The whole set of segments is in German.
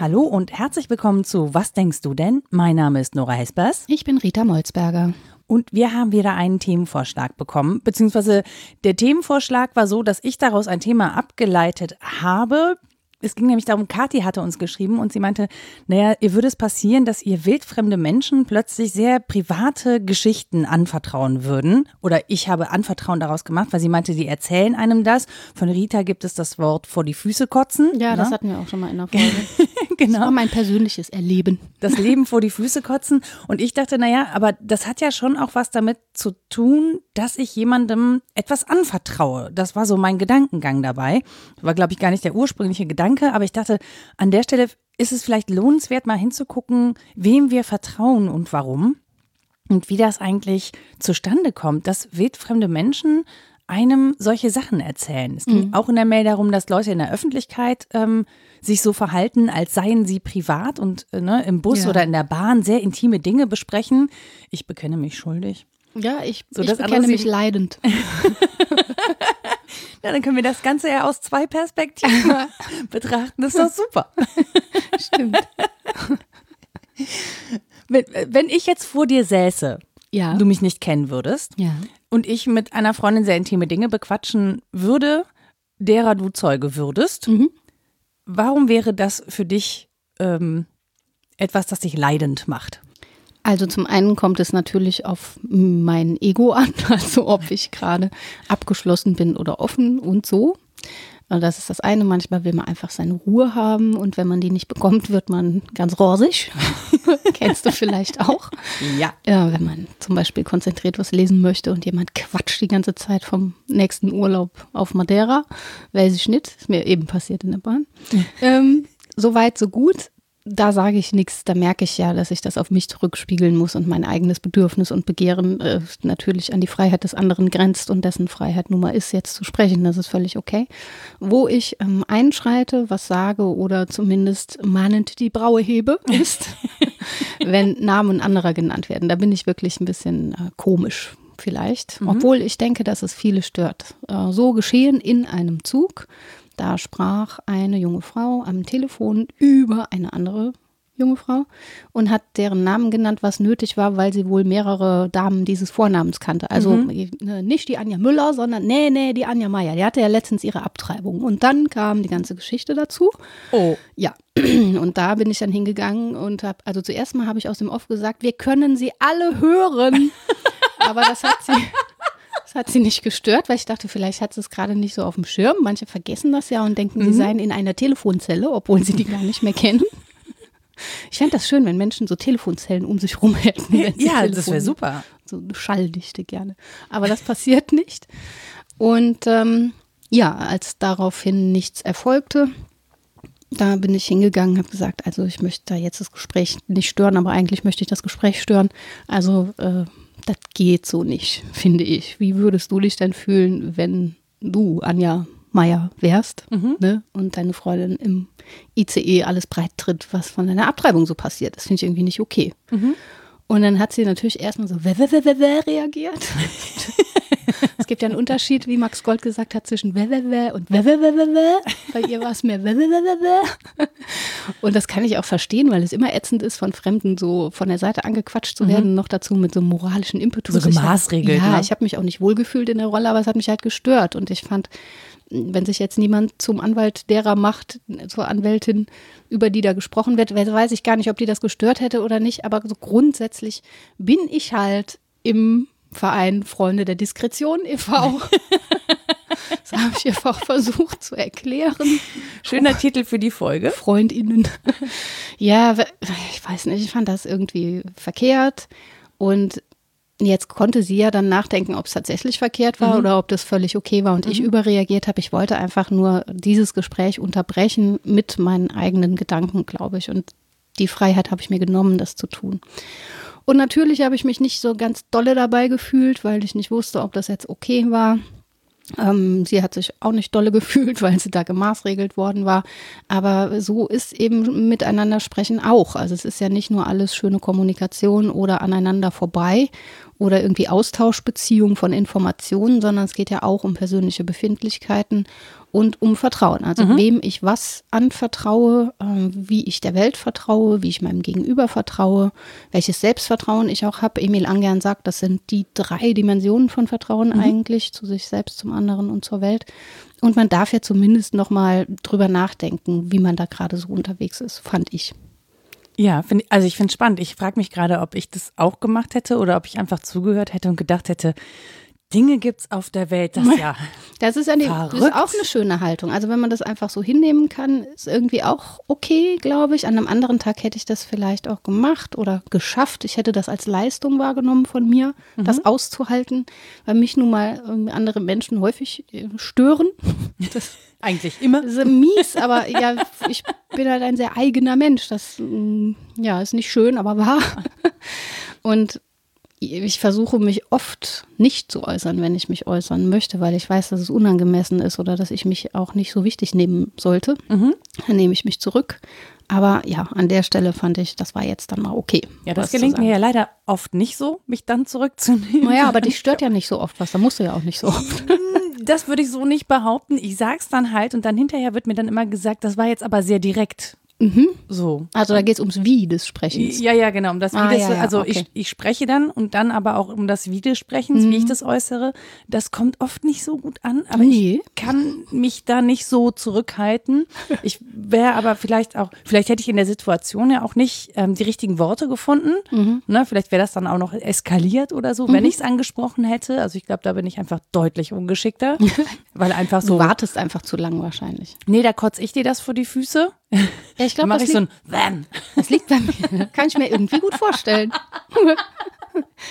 Hallo und herzlich willkommen zu Was denkst du denn? Mein Name ist Nora Hespers. Ich bin Rita Molzberger. Und wir haben wieder einen Themenvorschlag bekommen, beziehungsweise der Themenvorschlag war so, dass ich daraus ein Thema abgeleitet habe, es ging nämlich darum, Kathi hatte uns geschrieben und sie meinte, naja, ihr würde es passieren, dass ihr wildfremde Menschen plötzlich sehr private Geschichten anvertrauen würden. Oder ich habe Anvertrauen daraus gemacht, weil sie meinte, die erzählen einem das. Von Rita gibt es das Wort vor die Füße kotzen. Ja, das ne? hatten wir auch schon mal in der Folge. genau. Das war mein persönliches Erleben. Das Leben vor die Füße kotzen. Und ich dachte, naja, aber das hat ja schon auch was damit zu tun, dass ich jemandem etwas anvertraue. Das war so mein Gedankengang dabei. War, glaube ich, gar nicht der ursprüngliche Gedanke, aber ich dachte, an der Stelle ist es vielleicht lohnenswert, mal hinzugucken, wem wir vertrauen und warum. Und wie das eigentlich zustande kommt, dass wildfremde Menschen einem solche Sachen erzählen. Es ging auch in der Mail darum, dass Leute in der Öffentlichkeit ähm, sich so verhalten, als seien sie privat und äh, ne, im Bus Ja. oder in der Bahn sehr intime Dinge besprechen. Ich bekenne mich schuldig. Ja, ich, So, ich bekenne mich leidend. Ja, dann können wir das Ganze ja aus zwei Perspektiven betrachten. Das ist doch super. Stimmt. Wenn, wenn ich jetzt vor dir säße, Ja. du mich nicht kennen würdest ja. und ich mit einer Freundin sehr intime Dinge bequatschen würde, derer du Zeuge würdest, Mhm. warum wäre das für dich ähm, etwas, das dich leidend macht? Also zum einen kommt es natürlich auf mein Ego an, also ob ich gerade abgeschlossen bin oder offen und so. Also Das ist das eine. Manchmal will man einfach seine Ruhe haben und wenn man die nicht bekommt, wird man ganz rosig. Kennst du vielleicht auch. Ja. Ja, wenn man zum Beispiel konzentriert was lesen möchte und jemand quatscht die ganze Zeit vom nächsten Urlaub auf Madeira, weiß ich nicht, ist mir eben passiert in der Bahn. ähm, so weit, so gut. Da sage ich nichts, da merke ich ja, dass ich das auf mich zurückspiegeln muss und mein eigenes Bedürfnis und Begehren äh, natürlich an die Freiheit des anderen grenzt und dessen Freiheit nun mal ist, jetzt zu sprechen. Das ist völlig okay. Wo ich ähm, einschreite, was sage oder zumindest mahnend die Braue hebe, ist, wenn Namen anderer genannt werden. Da bin ich wirklich ein bisschen äh, komisch vielleicht, obwohl ich denke, dass es viele stört. Äh, so geschehen in einem Zug. Da sprach eine junge Frau am Telefon über eine andere junge Frau und hat deren Namen genannt, was nötig war, weil sie wohl mehrere Damen dieses Vornamens kannte. Also äh, nicht die Anja Müller, sondern nee, nee, die Anja Meier. Die hatte ja letztens ihre Abtreibung. Und dann kam die ganze Geschichte dazu. Oh. Ja, und da bin ich dann hingegangen und habe, also zuerst mal habe ich aus dem Off gesagt, wir können sie alle hören. Aber das hat sie, das hat sie nicht gestört, weil ich dachte, vielleicht hat sie es gerade nicht so auf dem Schirm. Manche vergessen das ja und denken, sie seien in einer Telefonzelle, obwohl sie die gar nicht mehr kennen. Ich fände das schön, wenn Menschen so Telefonzellen um sich rum hätten. wenn sie Ja, das wäre super. So eine Schalldichte gerne. Aber das passiert nicht. Und ähm, ja, als daraufhin nichts erfolgte, da bin ich hingegangen, habe gesagt, also ich möchte da jetzt das Gespräch nicht stören, aber eigentlich möchte ich das Gespräch stören. Also äh, das geht so nicht, finde ich. Wie würdest du dich denn fühlen, wenn du, Anja Meier, wärst ne? und deine Freundin im ICE alles breit tritt, was von deiner Abtreibung so passiert? Das finde ich irgendwie nicht okay. Und dann hat sie natürlich erstmal so wä, wä, wä, wä reagiert. es gibt ja einen Unterschied, wie Max Gold gesagt hat, zwischen wä und wä. Bei ihr war es mehr wä. Und das kann ich auch verstehen, weil es immer ätzend ist, von Fremden so von der Seite angequatscht zu werden, noch dazu mit so einem moralischen Impetus. So Ich hab- gemaßregelt, Ja, ne? ich habe mich auch nicht wohlgefühlt in der Rolle, aber es hat mich halt gestört. Und ich fand, wenn sich jetzt niemand zum Anwalt derer macht, zur Anwältin, über die da gesprochen wird, weiß ich gar nicht, ob die das gestört hätte oder nicht. Aber so grundsätzlich bin ich halt im Verein Freunde der Diskretion e.V. das habe ich einfach versucht zu erklären. Schöner Titel für die Folge. FreundInnen. Ja, ich weiß nicht, ich fand das irgendwie verkehrt. Und jetzt konnte sie ja dann nachdenken, ob es tatsächlich verkehrt war oder ob das völlig okay war und ich überreagiert habe. Ich wollte einfach nur dieses Gespräch unterbrechen mit meinen eigenen Gedanken, glaube ich. Und die Freiheit habe ich mir genommen, das zu tun. Und natürlich habe ich mich nicht so ganz dolle dabei gefühlt, weil ich nicht wusste, ob das jetzt okay war. Ähm, sie hat sich auch nicht dolle gefühlt, weil sie da gemaßregelt worden war. Aber so ist eben miteinander sprechen auch. Also es ist ja nicht nur alles schöne Kommunikation oder aneinander vorbei oder irgendwie Austauschbeziehung von Informationen, sondern es geht ja auch um persönliche Befindlichkeiten und um Vertrauen. Also mhm. wem ich was anvertraue, äh, wie ich der Welt vertraue, wie ich meinem Gegenüber vertraue, welches Selbstvertrauen ich auch habe. Emil Angern sagt, das sind die drei Dimensionen von Vertrauen mhm. eigentlich, zu sich selbst, zum anderen und zur Welt. Und man darf ja zumindest noch mal drüber nachdenken, wie man da gerade so unterwegs ist, fand ich. Ja, find, also ich finde es spannend. Ich frage mich gerade, ob ich das auch gemacht hätte oder ob ich einfach zugehört hätte und gedacht hätte, Dinge gibt es auf der Welt, das ja. Das ist, eine, das ist auch eine schöne Haltung. Also wenn man das einfach so hinnehmen kann, ist irgendwie auch okay, glaube ich. An einem anderen Tag hätte ich das vielleicht auch gemacht oder geschafft. Ich hätte das als Leistung wahrgenommen von mir, mhm. das auszuhalten, weil mich nun mal andere Menschen häufig äh, stören. Das eigentlich immer. Ist mies, aber ja, ich bin halt ein sehr eigener Mensch. Das mm, ja, ist nicht schön, aber wahr. Und ich versuche mich oft nicht zu äußern, wenn ich mich äußern möchte, weil ich weiß, dass es unangemessen ist oder dass ich mich auch nicht so wichtig nehmen sollte. Mhm. Dann nehme ich mich zurück. Aber ja, an der Stelle fand ich, das war jetzt dann mal okay. Ja, das gelingt mir ja leider oft nicht so, mich dann zurückzunehmen. Naja, aber dich stört ja nicht so oft was, da musst du ja auch nicht so oft. Das würde ich so nicht behaupten. Ich sag's dann halt und dann hinterher wird mir dann immer gesagt, das war jetzt aber sehr direkt. Mhm. So. Also da geht es ums Wie des Sprechens. Ja, ja, genau. Um das Wie ah, des, ja, ja, also okay. ich, ich spreche dann und dann aber auch um das Wie des Sprechens, mhm. wie ich mhm. das äußere. Das kommt oft nicht so gut an, aber nee. ich kann mich da nicht so zurückhalten. Ich wäre aber vielleicht auch, vielleicht hätte ich in der Situation ja auch nicht ähm, die richtigen Worte gefunden. Mhm. Ne, vielleicht wäre das dann auch noch eskaliert oder so, wenn mhm. ich es angesprochen hätte. Also ich glaube, da bin ich einfach deutlich ungeschickter. weil einfach so. Du wartest einfach zu lang wahrscheinlich. Nee, da kotze ich dir das vor die Füße. Ja, ich glaube, das, ich so ein Wham. das liegt bei mir. Kann ich mir irgendwie gut vorstellen.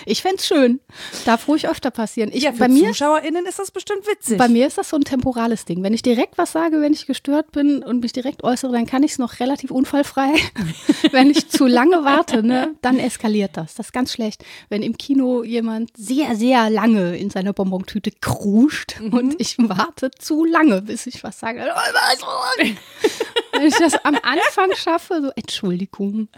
Ich fände es schön. Darf ruhig öfter passieren. Ich, ja, für bei mir, ZuschauerInnen ist das bestimmt witzig. Bei mir ist das so ein temporales Ding. Wenn ich direkt was sage, wenn ich gestört bin und mich direkt äußere, dann kann ich es noch relativ unfallfrei. wenn ich zu lange warte, ne, dann eskaliert das. Das ist ganz schlecht. Wenn im Kino jemand sehr, sehr lange in seiner Bonbontüte kruscht mhm. und ich warte zu lange, bis ich was sage. Wenn ich das am Anfang schaffe, so Entschuldigung.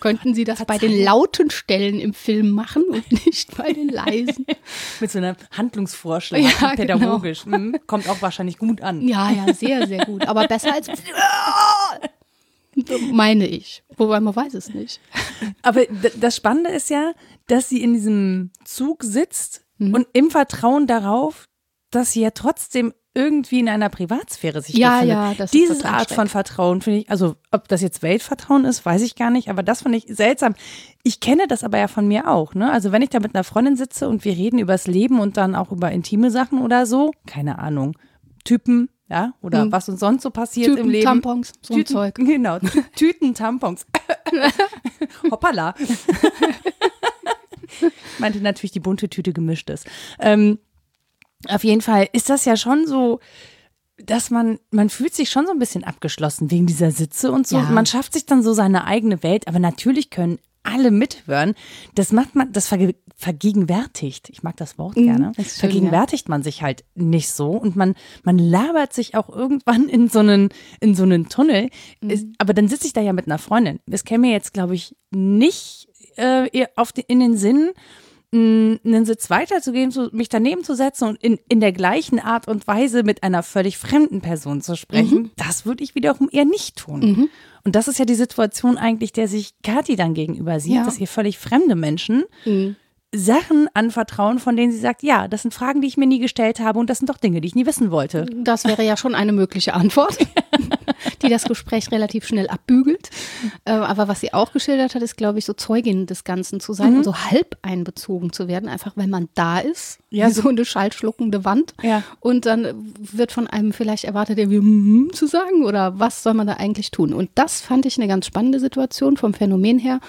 Könnten Sie das bei den lauten Stellen im Film machen und nicht bei den leisen? Mit so einem Handlungsvorschlag, ja, pädagogisch. Genau. Hm, kommt auch wahrscheinlich gut an. Ja, ja, sehr, sehr gut. Aber besser als. meine ich. Wobei man weiß es nicht. Aber das Spannende ist ja, dass sie in diesem Zug sitzt mhm. und im Vertrauen darauf, dass sie ja trotzdem irgendwie in einer Privatsphäre sich ja, befindet. Ja, das Diese ist Art von Vertrauen finde ich, also ob das jetzt Weltvertrauen ist, weiß ich gar nicht, aber das finde ich seltsam. Ich kenne das aber ja von mir auch, ne? Also wenn ich da mit einer Freundin sitze und wir reden übers Leben und dann auch über intime Sachen oder so, keine Ahnung, Typen, ja, oder hm. was uns sonst so passiert Tüten, im Leben. Tampons, so Tüten, Zeug. Genau, Tüten, Tampons. Hoppala. meinte natürlich die bunte Tüte gemischt ist. Ähm, auf jeden Fall ist das ja schon so, dass man, man fühlt sich schon so ein bisschen abgeschlossen wegen dieser Sitze und so. Ja. Man schafft sich dann so seine eigene Welt, aber natürlich können alle mithören. Das macht man, das verge vergegenwärtigt. Ich mag das Wort mhm, gerne. Das schön, vergegenwärtigt ja. man sich halt nicht so und man, man labert sich auch irgendwann in so einen, in so einen Tunnel. Mhm. Ist, aber dann sitze ich da ja mit einer Freundin. Das käme mir jetzt, glaube ich, nicht äh, auf die, in den Sinn, einen Sitz weiterzugehen, zu, mich daneben zu setzen und in, in der gleichen Art und Weise mit einer völlig fremden Person zu sprechen, mhm. das würde ich wiederum eher nicht tun. Mhm. Und das ist ja die Situation eigentlich, der sich Kathi dann gegenüber sieht, ja. dass hier völlig fremde Menschen mhm. Sachen anvertrauen, von denen sie sagt, ja, das sind Fragen, die ich mir nie gestellt habe und das sind doch Dinge, die ich nie wissen wollte. Das wäre ja schon eine mögliche Antwort. die das Gespräch relativ schnell abbügelt. Äh, aber was sie auch geschildert hat, ist, glaube ich, so Zeugin des Ganzen zu sein mhm. und so halb einbezogen zu werden, einfach weil man da ist, ja. wie so eine schallschluckende Wand. Ja. Und dann wird von einem vielleicht erwartet, irgendwie mm, zu sagen oder was soll man da eigentlich tun? Und das fand ich eine ganz spannende Situation vom Phänomen her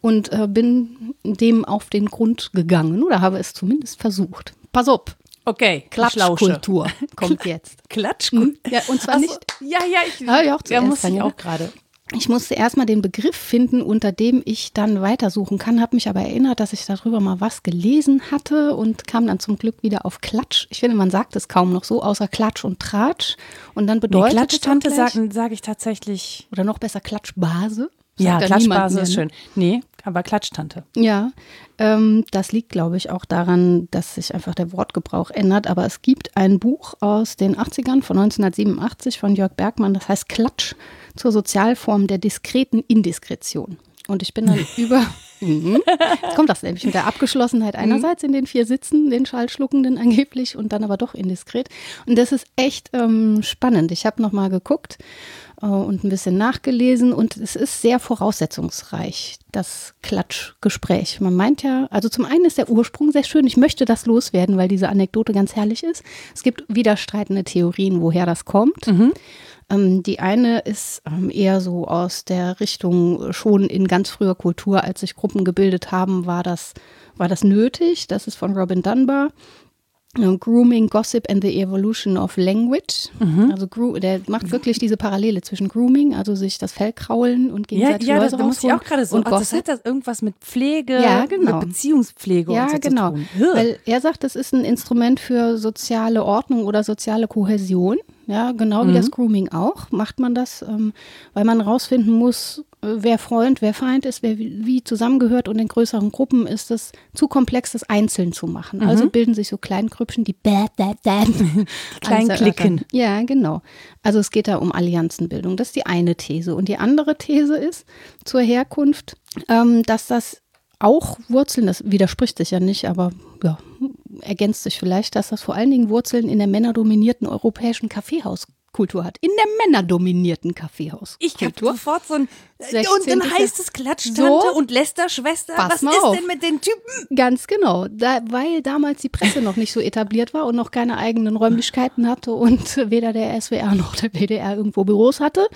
und äh, bin dem auf den Grund gegangen oder habe es zumindest versucht. Pass auf, Okay, Klatschkultur kommt jetzt. Klatschkultur? Hm? Ja, und zwar so, nicht. Ja, ja, ich, ja, ja, ja muss ich auch gerade. ich musste erstmal den Begriff finden, unter dem ich dann weitersuchen kann, habe mich aber erinnert, dass ich darüber mal was gelesen hatte und kam dann zum Glück wieder auf Klatsch. Ich finde, man sagt es kaum noch so, außer Klatsch und Tratsch. Und dann bedeutet nee, Klatsch-Tante auch sage sag ich tatsächlich. oder noch besser Klatschbase. Ja, Klatschbase ist schön. Nee, aber Klatschtante. Ja, ähm, das liegt, glaube ich, auch daran, dass sich einfach der Wortgebrauch ändert. Aber es gibt ein Buch aus den 80ern von 1987 von Jörg Bergmann, das heißt Klatsch zur Sozialform der diskreten Indiskretion. Und ich bin dann über, Mhm. jetzt kommt das nämlich mit der Abgeschlossenheit einerseits in den vier Sitzen, den Schallschluckenden angeblich und dann aber doch indiskret. Und das ist echt ähm, spannend. Ich habe nochmal geguckt und ein bisschen nachgelesen und es ist sehr voraussetzungsreich, das Klatschgespräch. Man meint ja, also zum einen ist der Ursprung sehr schön. Ich möchte das loswerden, weil diese Anekdote ganz herrlich ist. Es gibt widerstreitende Theorien, woher das kommt. Ähm, die eine ist ähm, eher so aus der Richtung, äh, schon in ganz früher Kultur, als sich Gruppen gebildet haben, war das, war das nötig. Das ist von Robin Dunbar. Äh, Grooming, Gossip and the Evolution of Language. Also gro- der macht wirklich diese Parallele zwischen Grooming, also sich das Fell kraulen und Ja, gegenseitig ja, das, Läuse da muss ich auch gerade so. und Also das Gossip. hat das irgendwas mit Pflege, Ja, genau. mit Beziehungspflege Ja, und so genau. zu tun. Ugh. Weil er sagt, das ist ein Instrument für soziale Ordnung oder soziale Kohäsion. Ja, genau wie Mhm. das Grooming auch. Macht man das, ähm, weil man rausfinden muss, wer Freund, wer Feind ist, wer wie zusammengehört. Und in größeren Gruppen ist es zu komplex, das einzeln zu machen. Mhm. Also bilden sich so Kleingrüppchen, die bad, bad, bad. kleinen alles Klicken. erörtern. Ja, genau. Also es geht da um Allianzenbildung. Das ist die eine These. Und die andere These ist zur Herkunft, ähm, dass das auch Wurzeln, das widerspricht sich ja nicht, aber ja, ergänzt sich vielleicht, dass das vor allen Dingen Wurzeln in der männerdominierten europäischen Kaffeehauskultur hat. In der männerdominierten Ich habe sofort so ein. Und 16. dann heißt es Klatschtante So. und Lästerschwester. Was ist auf. denn mit den Typen? Ganz genau, da, weil damals die Presse noch nicht so etabliert war und noch keine eigenen Räumlichkeiten hatte und weder der SWR noch der WDR irgendwo Büros hatte,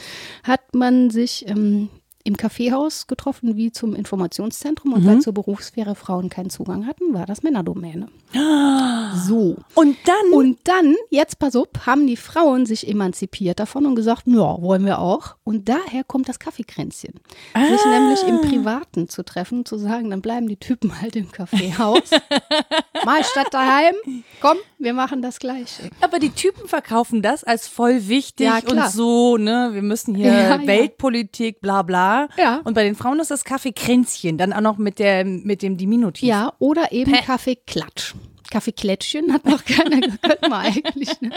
hat man sich ähm, im Kaffeehaus getroffen, wie zum Informationszentrum. Und weil zur Berufssphäre Frauen keinen Zugang hatten, war das Männerdomäne. So. Und dann. Und dann, jetzt pass auf, haben die Frauen sich emanzipiert davon und gesagt, ja, wollen wir auch. Und daher kommt das Kaffeekränzchen. Sich nämlich im Privaten zu treffen, zu sagen, dann bleiben die Typen halt im Kaffeehaus. Mal statt daheim, komm, wir machen das Gleiche. aber die Typen verkaufen das als voll wichtig Ja, und so, ne? Wir müssen hier Ja, ja. Weltpolitik, bla Ja. Und bei den Frauen ist das Kaffeekränzchen, dann auch noch mit, der, mit dem Diminutiv. Ja, oder eben Kaffeeklatsch. Kaffeeklätschchen hat noch keiner, könnte man eigentlich. Ne?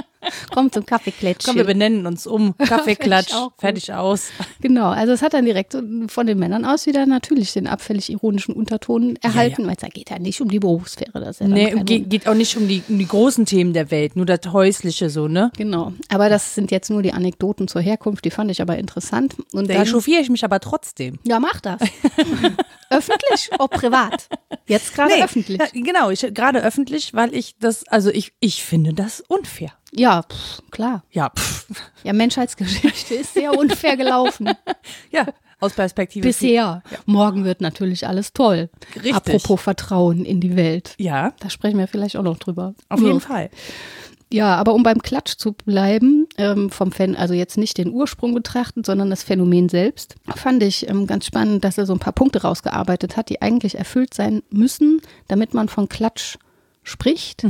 Komm zum Kaffeeklätschchen. Komm, wir benennen uns um. Kaffeeklatsch, fertig aus. Genau, also es hat dann direkt von den Männern aus wieder natürlich den abfällig ironischen Unterton erhalten, weil es da geht ja nicht um die Berufssphäre. Das ja Nee, geht, geht auch nicht um die, um die großen Themen der Welt, nur das Häusliche so, ne? Genau, aber das sind jetzt nur die Anekdoten zur Herkunft, die fand ich aber interessant. Und Da dann, echauffiere ich mich aber trotzdem. ja, mach das. öffentlich oder privat? Jetzt gerade öffentlich. Ja, genau, gerade öffentlich, weil ich das, also ich, ich finde das unfair. Ja, pff, klar. Ja, pff, Ja, Menschheitsgeschichte ist sehr unfair gelaufen. ja, aus Perspektive. Bisher. Morgen wird natürlich alles toll. Richtig. Apropos Vertrauen in die Welt. Ja, Da sprechen wir vielleicht auch noch drüber. auf jeden Fall. Ja, aber um beim Klatsch zu bleiben, ähm, vom Fan, also jetzt nicht den Ursprung betrachten, sondern das Phänomen selbst, fand ich ähm, ganz spannend, dass er so ein paar Punkte rausgearbeitet hat, die eigentlich erfüllt sein müssen, damit man von Klatsch spricht.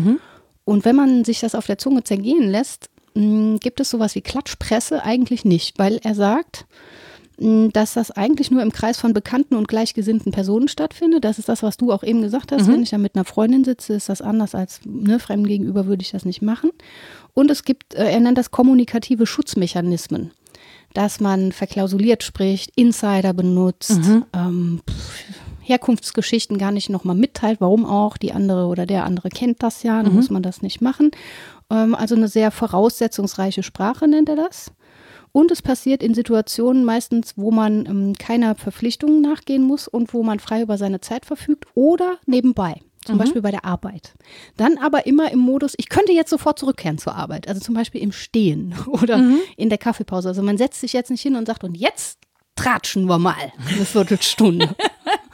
Und wenn man sich das auf der Zunge zergehen lässt, mh, gibt es sowas wie Klatschpresse eigentlich nicht, weil er sagt, mh, dass das eigentlich nur im Kreis von bekannten und gleichgesinnten Personen stattfindet. Das ist das, was du auch eben gesagt hast. Wenn ich da mit einer Freundin sitze, ist das anders als ne, Fremden gegenüber würde ich das nicht machen. Und es gibt, äh, er nennt das kommunikative Schutzmechanismen, dass man verklausuliert spricht, Insider benutzt, ähm, pff, Herkunftsgeschichten gar nicht nochmal mitteilt, warum auch, die andere oder der andere kennt das ja, dann muss man das nicht machen. Ähm, also eine sehr voraussetzungsreiche Sprache nennt er das. Und es passiert in Situationen meistens, wo man ähm, keiner Verpflichtungen nachgehen muss und wo man frei über seine Zeit verfügt oder nebenbei. Zum Beispiel bei der Arbeit. Dann aber immer im Modus, ich könnte jetzt sofort zurückkehren zur Arbeit. Also zum Beispiel im Stehen oder in der Kaffeepause. Also man setzt sich jetzt nicht hin und sagt, und jetzt tratschen wir mal eine Viertelstunde.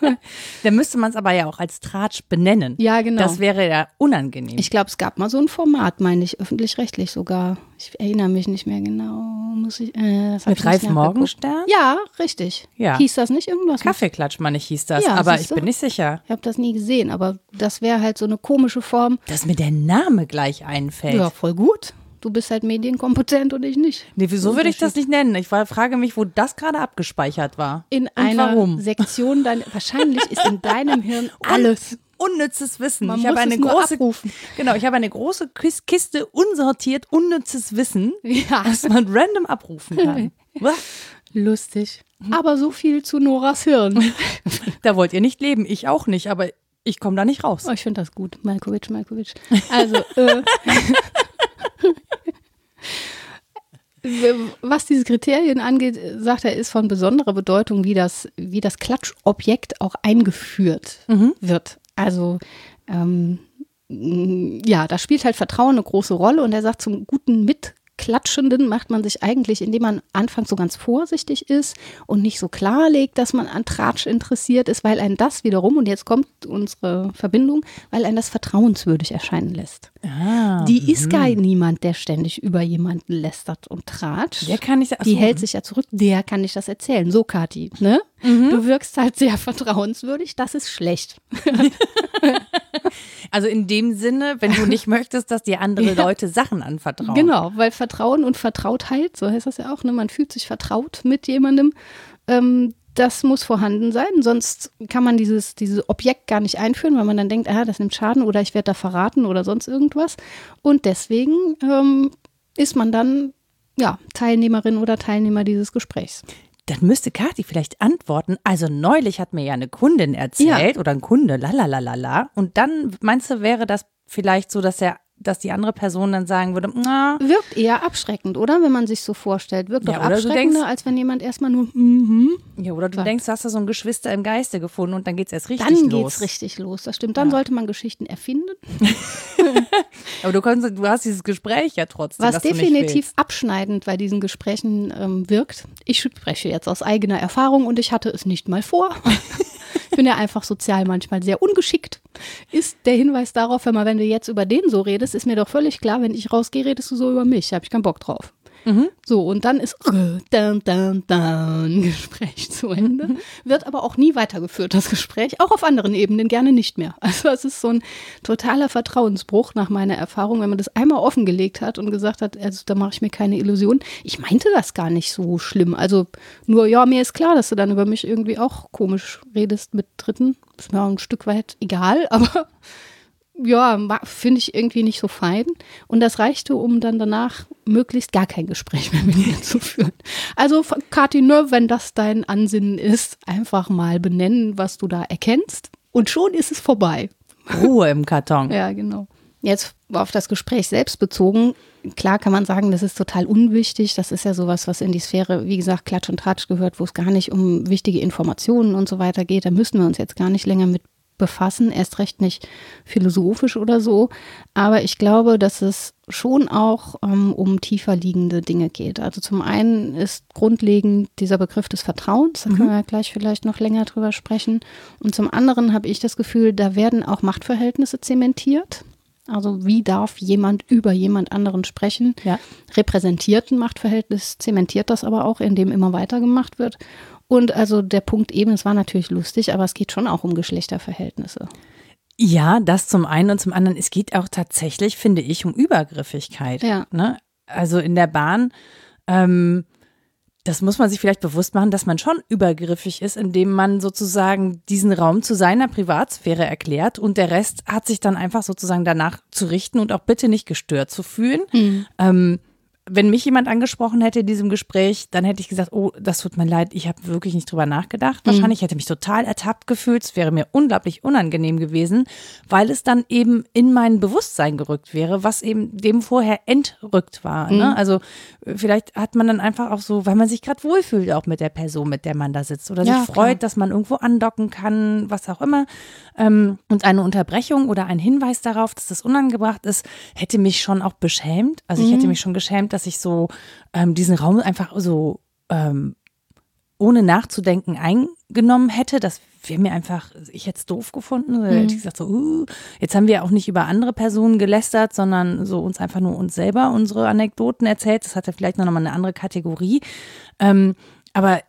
Dann müsste man es aber ja auch als Tratsch benennen. Ja, genau. Das wäre ja unangenehm. Ich glaube, es gab mal so ein Format, meine ich, öffentlich-rechtlich sogar. Ich erinnere mich nicht mehr genau. Muss ich, äh, Mit Ralf. Morgenstern? Ja, richtig. Ja. Hieß das nicht irgendwas? Kaffeeklatsch, meine ich, hieß das. Ja, aber ich bin nicht sicher. Ich habe das nie gesehen, aber das wäre halt so eine komische Form. Dass mir der Name gleich einfällt. Ja, voll gut. Du bist halt medienkompetent und ich nicht. Nee, wieso würde ich das nicht nennen? Ich war, frage mich, wo das gerade abgespeichert war. In Und einer warum? Sektion, dein, wahrscheinlich ist in deinem Hirn alles. Unnützes Wissen. Man ich habe eine große, abrufen. genau, ich habe eine große Kis- Kiste unsortiert unnützes Wissen, Ja. das man random abrufen kann. Lustig. Aber so viel zu Noras Hirn. da wollt ihr nicht leben, ich auch nicht, aber ich komme da nicht raus. Oh, ich finde das gut. Malkovic, Malkovic. Also, äh, was diese Kriterien angeht, sagt er, ist von besonderer Bedeutung, wie das, wie das Klatschobjekt auch eingeführt wird. Also, ähm, ja, da spielt halt Vertrauen eine große Rolle und er sagt, zum guten Mitklatschenden macht man sich eigentlich, indem man anfangs so ganz vorsichtig ist und nicht so klarlegt, dass man an Tratsch interessiert ist, weil einen das wiederum, und jetzt kommt unsere Verbindung, weil einen das vertrauenswürdig erscheinen lässt. Ah, Die ist gar niemand, der ständig über jemanden lästert und tratscht. der kann nicht. Die hält sich ja zurück, der kann ich das erzählen. So, Kathi, ne? Du wirkst halt sehr vertrauenswürdig, das ist schlecht. Also in dem Sinne, wenn du nicht möchtest, dass dir andere Leute Sachen anvertrauen. Genau, weil Vertrauen und Vertrautheit, so heißt das ja auch, ne? man fühlt sich vertraut mit jemandem, ähm, das muss vorhanden sein, sonst kann man dieses, dieses Objekt gar nicht einführen, weil man dann denkt, ah, das nimmt Schaden oder ich werde da verraten oder sonst irgendwas. Und deswegen ähm, ist man dann ja, Teilnehmerin oder Teilnehmer dieses Gesprächs. Dann müsste Kathi vielleicht antworten. Also neulich hat mir ja eine Kundin erzählt oder ein Kunde, lalalala. Und dann meinst du, wäre das vielleicht so, dass er, dass die andere Person dann sagen würde, na, Wirkt eher abschreckend, oder? Wenn man sich so vorstellt. Wirkt Ja, doch abschreckender, denkst- als wenn jemand erstmal nur, mhm. ja, oder du Sagt. denkst, du hast da so ein Geschwister im Geiste gefunden und dann geht's erst richtig Dann los. geht's richtig los. Das stimmt. Dann sollte man Geschichten erfinden. Aber du kannst, du hast dieses Gespräch ja trotzdem. Was definitiv abschneidend bei diesen Gesprächen ähm, wirkt, ich spreche jetzt aus eigener Erfahrung und ich hatte es nicht mal vor. ich bin ja einfach sozial manchmal sehr ungeschickt. Ist der Hinweis darauf, wenn, man, wenn du jetzt über den so redest, ist mir doch völlig klar, wenn ich rausgehe, redest du so über mich. Habe ich keinen Bock drauf. So, und dann ist dann, dann, dann Gespräch zu Ende. Wird aber auch nie weitergeführt, das Gespräch. Auch auf anderen Ebenen gerne nicht mehr. Also es ist so ein totaler Vertrauensbruch nach meiner Erfahrung, wenn man das einmal offengelegt hat und gesagt hat, also da mache ich mir keine Illusion. Ich meinte das gar nicht so schlimm. Also nur, ja, mir ist klar, dass du dann über mich irgendwie auch komisch redest mit Dritten. Ist mir auch ein Stück weit egal, aber ja, finde ich irgendwie nicht so fein. Und das reichte, um dann danach möglichst gar kein Gespräch mehr mit mir zu führen. Also, Kathi, ne, wenn das dein Ansinnen ist, einfach mal benennen, was du da erkennst. Und schon ist es vorbei. Ruhe im Karton. Ja, genau. Jetzt auf das Gespräch selbst bezogen. Klar kann man sagen, das ist total unwichtig. Das ist ja sowas, was in die Sphäre, wie gesagt, Klatsch und Tratsch gehört, wo es gar nicht um wichtige Informationen und so weiter geht. Da müssen wir uns jetzt gar nicht länger mit befassen, erst recht nicht philosophisch oder so. Aber ich glaube, dass es schon auch ähm, um tiefer liegende Dinge geht. Also zum einen ist grundlegend dieser Begriff des Vertrauens, da können wir gleich vielleicht noch länger drüber sprechen. Und zum anderen habe ich das Gefühl, da werden auch Machtverhältnisse zementiert. Also wie darf jemand über jemand anderen sprechen? Ja. Repräsentierten Machtverhältnis zementiert das aber auch, indem immer weitergemacht wird. Und also der Punkt eben, es war natürlich lustig, aber es geht schon auch um Geschlechterverhältnisse. Ja, das zum einen und zum anderen, es geht auch tatsächlich, finde ich, um Übergriffigkeit. Ja. Ne? Also in der Bahn, ähm, das muss man sich vielleicht bewusst machen, dass man schon übergriffig ist, indem man sozusagen diesen Raum zu seiner Privatsphäre erklärt und der Rest hat sich dann einfach sozusagen danach zu richten und auch bitte nicht gestört zu fühlen. Ähm, wenn mich jemand angesprochen hätte in diesem Gespräch, dann hätte ich gesagt, oh, das tut mir leid, ich habe wirklich nicht drüber nachgedacht. Wahrscheinlich hätte mich total ertappt gefühlt. Es wäre mir unglaublich unangenehm gewesen, weil es dann eben in mein Bewusstsein gerückt wäre, was eben dem vorher entrückt war. Ne? Also äh, vielleicht hat man dann einfach auch so, weil man sich gerade wohlfühlt auch mit der Person, mit der man da sitzt oder Ja, sich freut, klar. dass man irgendwo andocken kann, was auch immer. Ähm, und eine Unterbrechung oder ein Hinweis darauf, dass das unangebracht ist, hätte mich schon auch beschämt. Also ich hätte mich schon geschämt, dass ich so ähm, diesen Raum einfach so ähm, ohne nachzudenken eingenommen hätte. Das wäre mir einfach, ich hätte es doof gefunden. Mhm. Hätte ich gesagt, so, uh, jetzt haben wir auch nicht über andere Personen gelästert, sondern so uns einfach nur uns selber unsere Anekdoten erzählt. Das hatte vielleicht noch mal eine andere Kategorie. Ähm, aber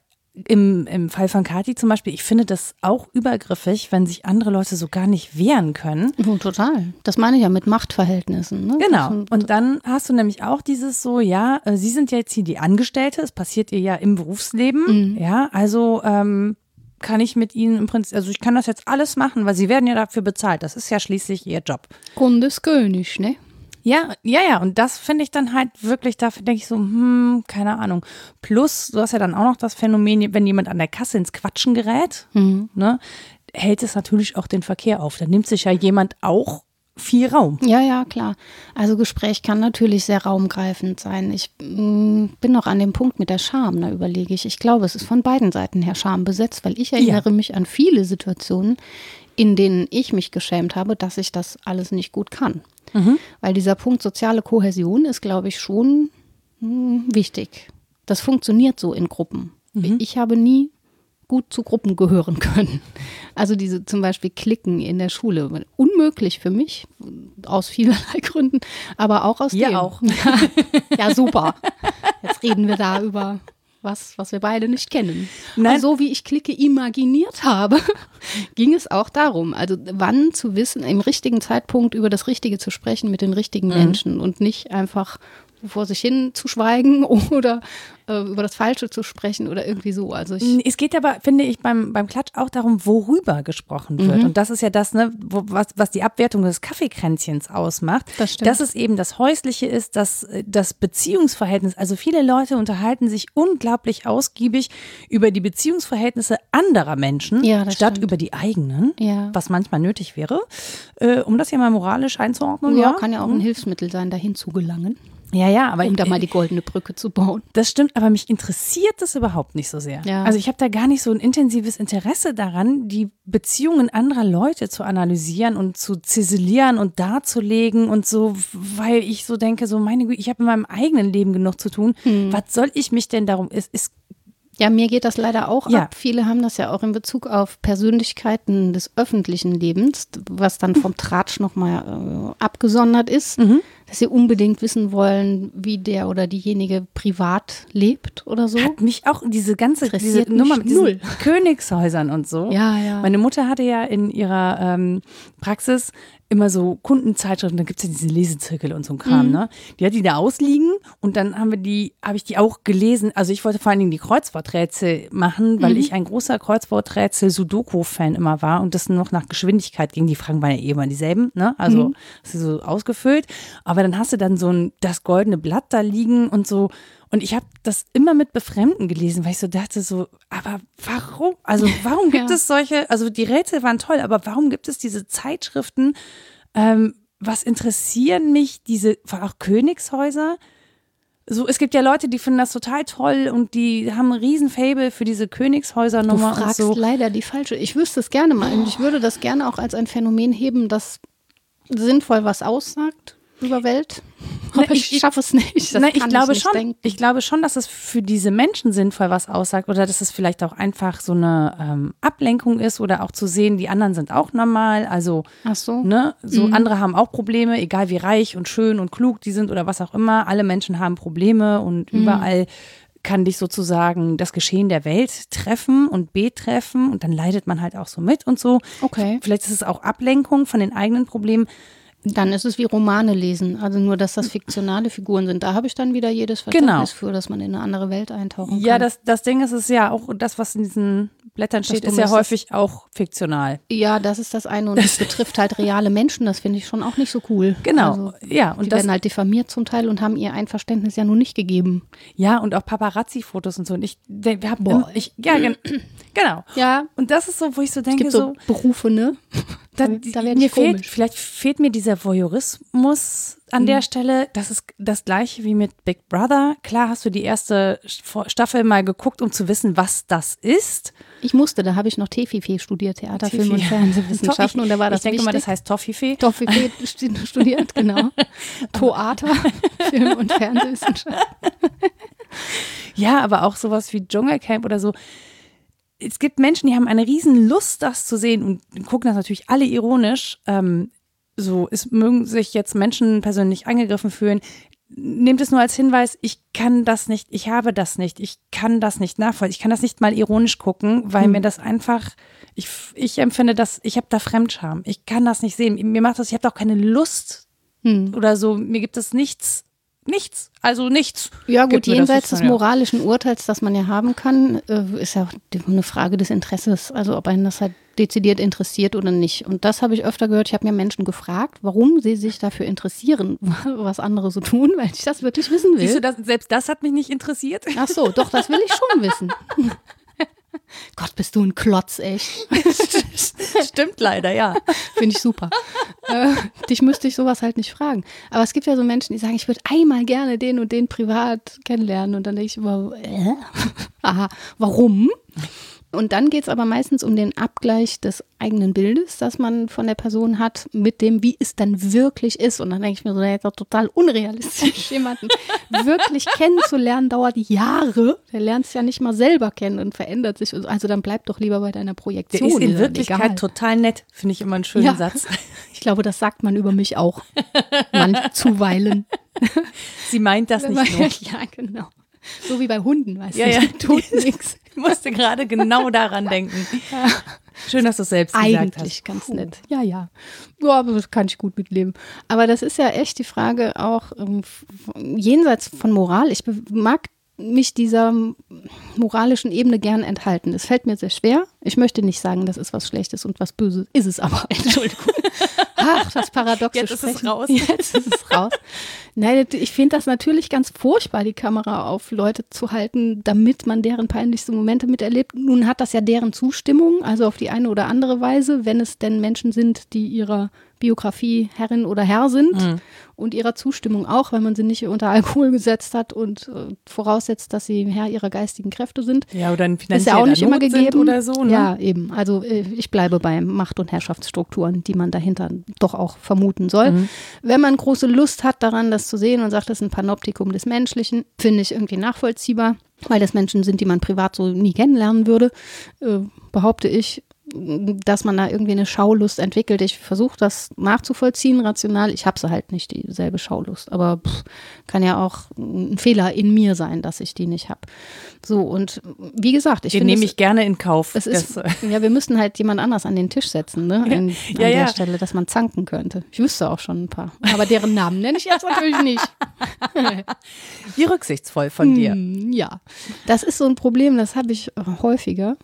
im, im Fall von Kati zum Beispiel, ich finde das auch übergriffig, wenn sich andere Leute so gar nicht wehren können. Oh, total. Das meine ich ja mit Machtverhältnissen. Ne? Genau. Und dann hast du nämlich auch dieses so, ja, äh, Sie sind jetzt hier die Angestellte, es passiert ihr ja im Berufsleben. Mhm. Ja, also ähm, kann ich mit Ihnen im Prinzip, also ich kann das jetzt alles machen, weil Sie werden ja dafür bezahlt. Das ist ja schließlich Ihr Job. Kundeskönig, ne? Ja, ja, ja. Und das finde ich dann halt wirklich, da denke ich so, hm, keine Ahnung. Plus, du hast ja dann auch noch das Phänomen, wenn jemand an der Kasse ins Quatschen gerät, mhm. ne, hält es natürlich auch den Verkehr auf. Da nimmt sich ja jemand auch viel Raum. Ja, ja, klar. Also Gespräch kann natürlich sehr raumgreifend sein. Ich mm, bin noch an dem Punkt mit der Scham, da überlege ich. Ich glaube, es ist von beiden Seiten her Scham besetzt, weil ich erinnere ja. mich an viele Situationen, in denen ich mich geschämt habe, dass ich das alles nicht gut kann. Mhm. Weil dieser Punkt soziale Kohäsion ist, glaube ich, schon mh, hm, wichtig. Das funktioniert so in Gruppen. Mhm. Ich habe nie gut zu Gruppen gehören können. Also diese zum Beispiel Klicken in der Schule. Unmöglich für mich, aus vielerlei Gründen, aber auch aus ja dem. auch. ja, super. Jetzt reden wir da über was, was wir beide nicht kennen. Nein. Und so wie ich Clique imaginiert habe, ging es auch darum, also wann zu wissen, im richtigen Zeitpunkt über das Richtige zu sprechen mit den richtigen mhm. Menschen und nicht einfach vor sich hin zu schweigen oder äh, über das Falsche zu sprechen oder irgendwie so. Also es geht aber, finde ich, beim, beim Klatsch auch darum, worüber gesprochen wird. Mhm. Und das ist ja das, ne, wo, was, was die Abwertung des Kaffeekränzchens ausmacht. Das stimmt. Dass es eben das Häusliche ist, dass das Beziehungsverhältnis. Also viele Leute unterhalten sich unglaublich ausgiebig über die Beziehungsverhältnisse anderer Menschen, ja, statt stimmt. über die eigenen, ja. was manchmal nötig wäre. Äh, um das ja mal moralisch einzuordnen. Ja, ja, kann ja auch ein mhm. Hilfsmittel sein, dahin zu gelangen. Ja, ja, aber um da mal die goldene Brücke zu bauen. Das stimmt, aber mich interessiert das überhaupt nicht so sehr. Ja. Also ich habe da gar nicht so ein intensives Interesse daran, die Beziehungen anderer Leute zu analysieren und zu ziselieren und darzulegen und so, weil ich so denke, so meine Güte, ich habe in meinem eigenen Leben genug zu tun. Hm. Was soll ich mich denn darum? Es, es ja, mir geht das leider auch ja. ab. Viele haben das ja auch in Bezug auf Persönlichkeiten des öffentlichen Lebens, was dann vom Tratsch nochmal äh, abgesondert ist, mhm. Dass sie unbedingt wissen wollen, wie der oder diejenige privat lebt oder so. Hat mich auch diese ganze diese Nummer mit diesen Königshäusern und so. Ja, ja. Meine Mutter hatte ja in ihrer ähm, Praxis immer so Kundenzeitschriften, da gibt es ja diese Lesezirkel und so ein Kram, mhm. ne? Die hat die da ausliegen und dann haben wir die, habe ich die auch gelesen. Also ich wollte vor allen Dingen die Kreuzworträtsel machen, weil mhm. ich ein großer Kreuzworträtsel-Sudoku-Fan immer war und das noch nach Geschwindigkeit ging. Die Fragen waren ja eh immer dieselben, ne? Also mhm. du so ausgefüllt. Aber dann hast du dann so ein das goldene Blatt da liegen und so und ich habe das immer mit Befremden gelesen, weil ich so dachte, so, aber warum? Also warum gibt ja. es solche, also die Rätsel waren toll, aber warum gibt es diese Zeitschriften? Ähm, was interessieren mich diese, auch Königshäuser? So, es gibt ja Leute, die finden das total toll und die haben einen riesen Fable für diese Königshäusernummer. Du fragst so. leider die falsche. Ich wüsste es gerne mal. Und ich würde das gerne auch als ein Phänomen heben, das sinnvoll was aussagt über Welt. Aber ich, ich schaffe es nicht. Das na, ich glaube ich schon. Denken. Ich glaube schon, dass es für diese Menschen sinnvoll was aussagt oder dass es vielleicht auch einfach so eine ähm, Ablenkung ist oder auch zu sehen, die anderen sind auch normal. Also, Ach so. Ne, so mhm. andere haben auch Probleme, egal wie reich und schön und klug die sind oder was auch immer. Alle Menschen haben Probleme und mhm. überall kann dich sozusagen das Geschehen der Welt treffen und betreffen und dann leidet man halt auch so mit und so. Okay. Vielleicht ist es auch Ablenkung von den eigenen Problemen. Dann ist es wie Romane lesen, also nur, dass das fiktionale Figuren sind. Da habe ich dann wieder jedes Verständnis genau. für, dass man in eine andere Welt eintauchen kann. Ja, das, das Ding ist es ja auch, das, was in diesen Blättern steht, ist ja häufig auch fiktional. Ja, das ist das eine und das, das betrifft halt reale Menschen, das finde ich schon auch nicht so cool. Genau, also, ja. Und die das, werden halt diffamiert zum Teil und haben ihr Einverständnis ja nun nicht gegeben. Ja, und auch Paparazzi-Fotos und so. Und ich, wir haben, Boah. ich, ja, genau. Ja. Und das ist so, wo ich so denke, es gibt so, so Berufe, ne? Da, da mir fehlt, vielleicht fehlt mir dieser Voyeurismus an mhm. der Stelle. Das ist das gleiche wie mit Big Brother. Klar hast du die erste Staffel mal geguckt, um zu wissen, was das ist. Ich musste, da habe ich noch Tefife studiert, Theater, Film und Fernsehwissenschaften. und da war das Ich denke wichtig. mal, das heißt Toffife. Toffife studiert, genau. Theater, Film und Fernsehwissenschaften. ja, aber auch sowas wie Dschungelcamp oder so es gibt Menschen, die haben eine riesen Lust, das zu sehen und gucken das natürlich alle ironisch. Ähm, so, es mögen sich jetzt Menschen persönlich angegriffen fühlen. Nehmt es nur als Hinweis, ich kann das nicht, ich habe das nicht, ich kann das nicht nachvollziehen, ich kann das nicht mal ironisch gucken, weil hm. mir das einfach, ich, ich empfinde das, ich habe da Fremdscham, ich kann das nicht sehen, mir macht das, ich habe auch keine Lust hm. oder so, mir gibt es nichts nichts, also nichts. Ja gut, jenseits des moralischen Urteils, das man ja haben kann, äh, ist ja eine Frage des Interesses, also ob einen das halt dezidiert interessiert oder nicht. Und das habe ich öfter gehört. Ich habe mir Menschen gefragt, warum sie sich dafür interessieren, was andere so tun, weil ich das wirklich wissen will. Siehst du, das, selbst das hat mich nicht interessiert. Ach so, doch, das will ich schon wissen. Gott, bist du ein Klotz, echt. Stimmt leider, ja. Finde ich super. Äh, dich müsste ich sowas halt nicht fragen. Aber es gibt ja so Menschen, die sagen, ich würde einmal gerne den und den privat kennenlernen. Und dann denke ich immer, äh? aha, warum? Und dann geht es aber meistens um den Abgleich des eigenen Bildes, das man von der Person hat, mit dem, wie es dann wirklich ist. Und dann denke ich mir so, das ist doch total unrealistisch, jemanden wirklich kennenzulernen, dauert Jahre. Der lernt es ja nicht mal selber kennen und verändert sich. Also dann bleib doch lieber bei deiner Projektion. Der ist in Wirklichkeit egal. total nett, finde ich immer einen schönen ja. Satz. Ich glaube, das sagt man über mich auch. Man zuweilen. Sie meint das nicht nur. Ja, genau. So wie bei Hunden, weißt ja, du, ja. tut nichts. Ich musste gerade genau daran denken. Ja. Schön, dass du es selbst Eigentlich gesagt hast. Eigentlich ganz nett. Ja, ja. Ja, aber das kann ich gut mitleben. Aber das ist ja echt die Frage auch ähm, jenseits von Moral. Ich mag mich dieser moralischen Ebene gern enthalten. Es fällt mir sehr schwer. Ich möchte nicht sagen, das ist was Schlechtes und was Böses. Ist es aber. Entschuldigung. Ach, das paradoxe Jetzt ist es raus. Jetzt ist es raus. Nein, ich finde das natürlich ganz furchtbar, die Kamera auf Leute zu halten, damit man deren peinlichste Momente miterlebt. Nun hat das ja deren Zustimmung, also auf die eine oder andere Weise, wenn es denn Menschen sind, die ihrer Biografie Herrin oder Herr sind mhm. und ihrer Zustimmung auch, weil man sie nicht unter Alkohol gesetzt hat und äh, voraussetzt, dass sie Herr ihrer geistigen Kräfte sind. Ja, oder finanziell ist ja auch nicht immer gegeben oder so. Ne? Ja, eben. Also äh, ich bleibe bei Macht- und Herrschaftsstrukturen, die man dahinter doch auch vermuten soll. Mhm. Wenn man große Lust hat daran, das zu sehen und sagt, das ist ein Panoptikum des Menschlichen, finde ich irgendwie nachvollziehbar weil das Menschen sind, die man privat so nie kennenlernen würde, äh, behaupte ich, dass man da irgendwie eine Schaulust entwickelt. Ich versuche das nachzuvollziehen, rational. Ich habe sie halt nicht, dieselbe Schaulust. Aber pff, kann ja auch ein Fehler in mir sein, dass ich die nicht habe. So, und wie gesagt, ich Den nehme ich gerne in Kauf. Es ist, ja, wir müssten halt jemand anders an den Tisch setzen, ne? An, an ja, der ja. Stelle, dass man zanken könnte. Ich wüsste auch schon ein paar. Aber deren Namen nenne ich jetzt natürlich nicht. wie rücksichtsvoll von dir. Hm, ja, das ist so ein Problem, das habe ich häufiger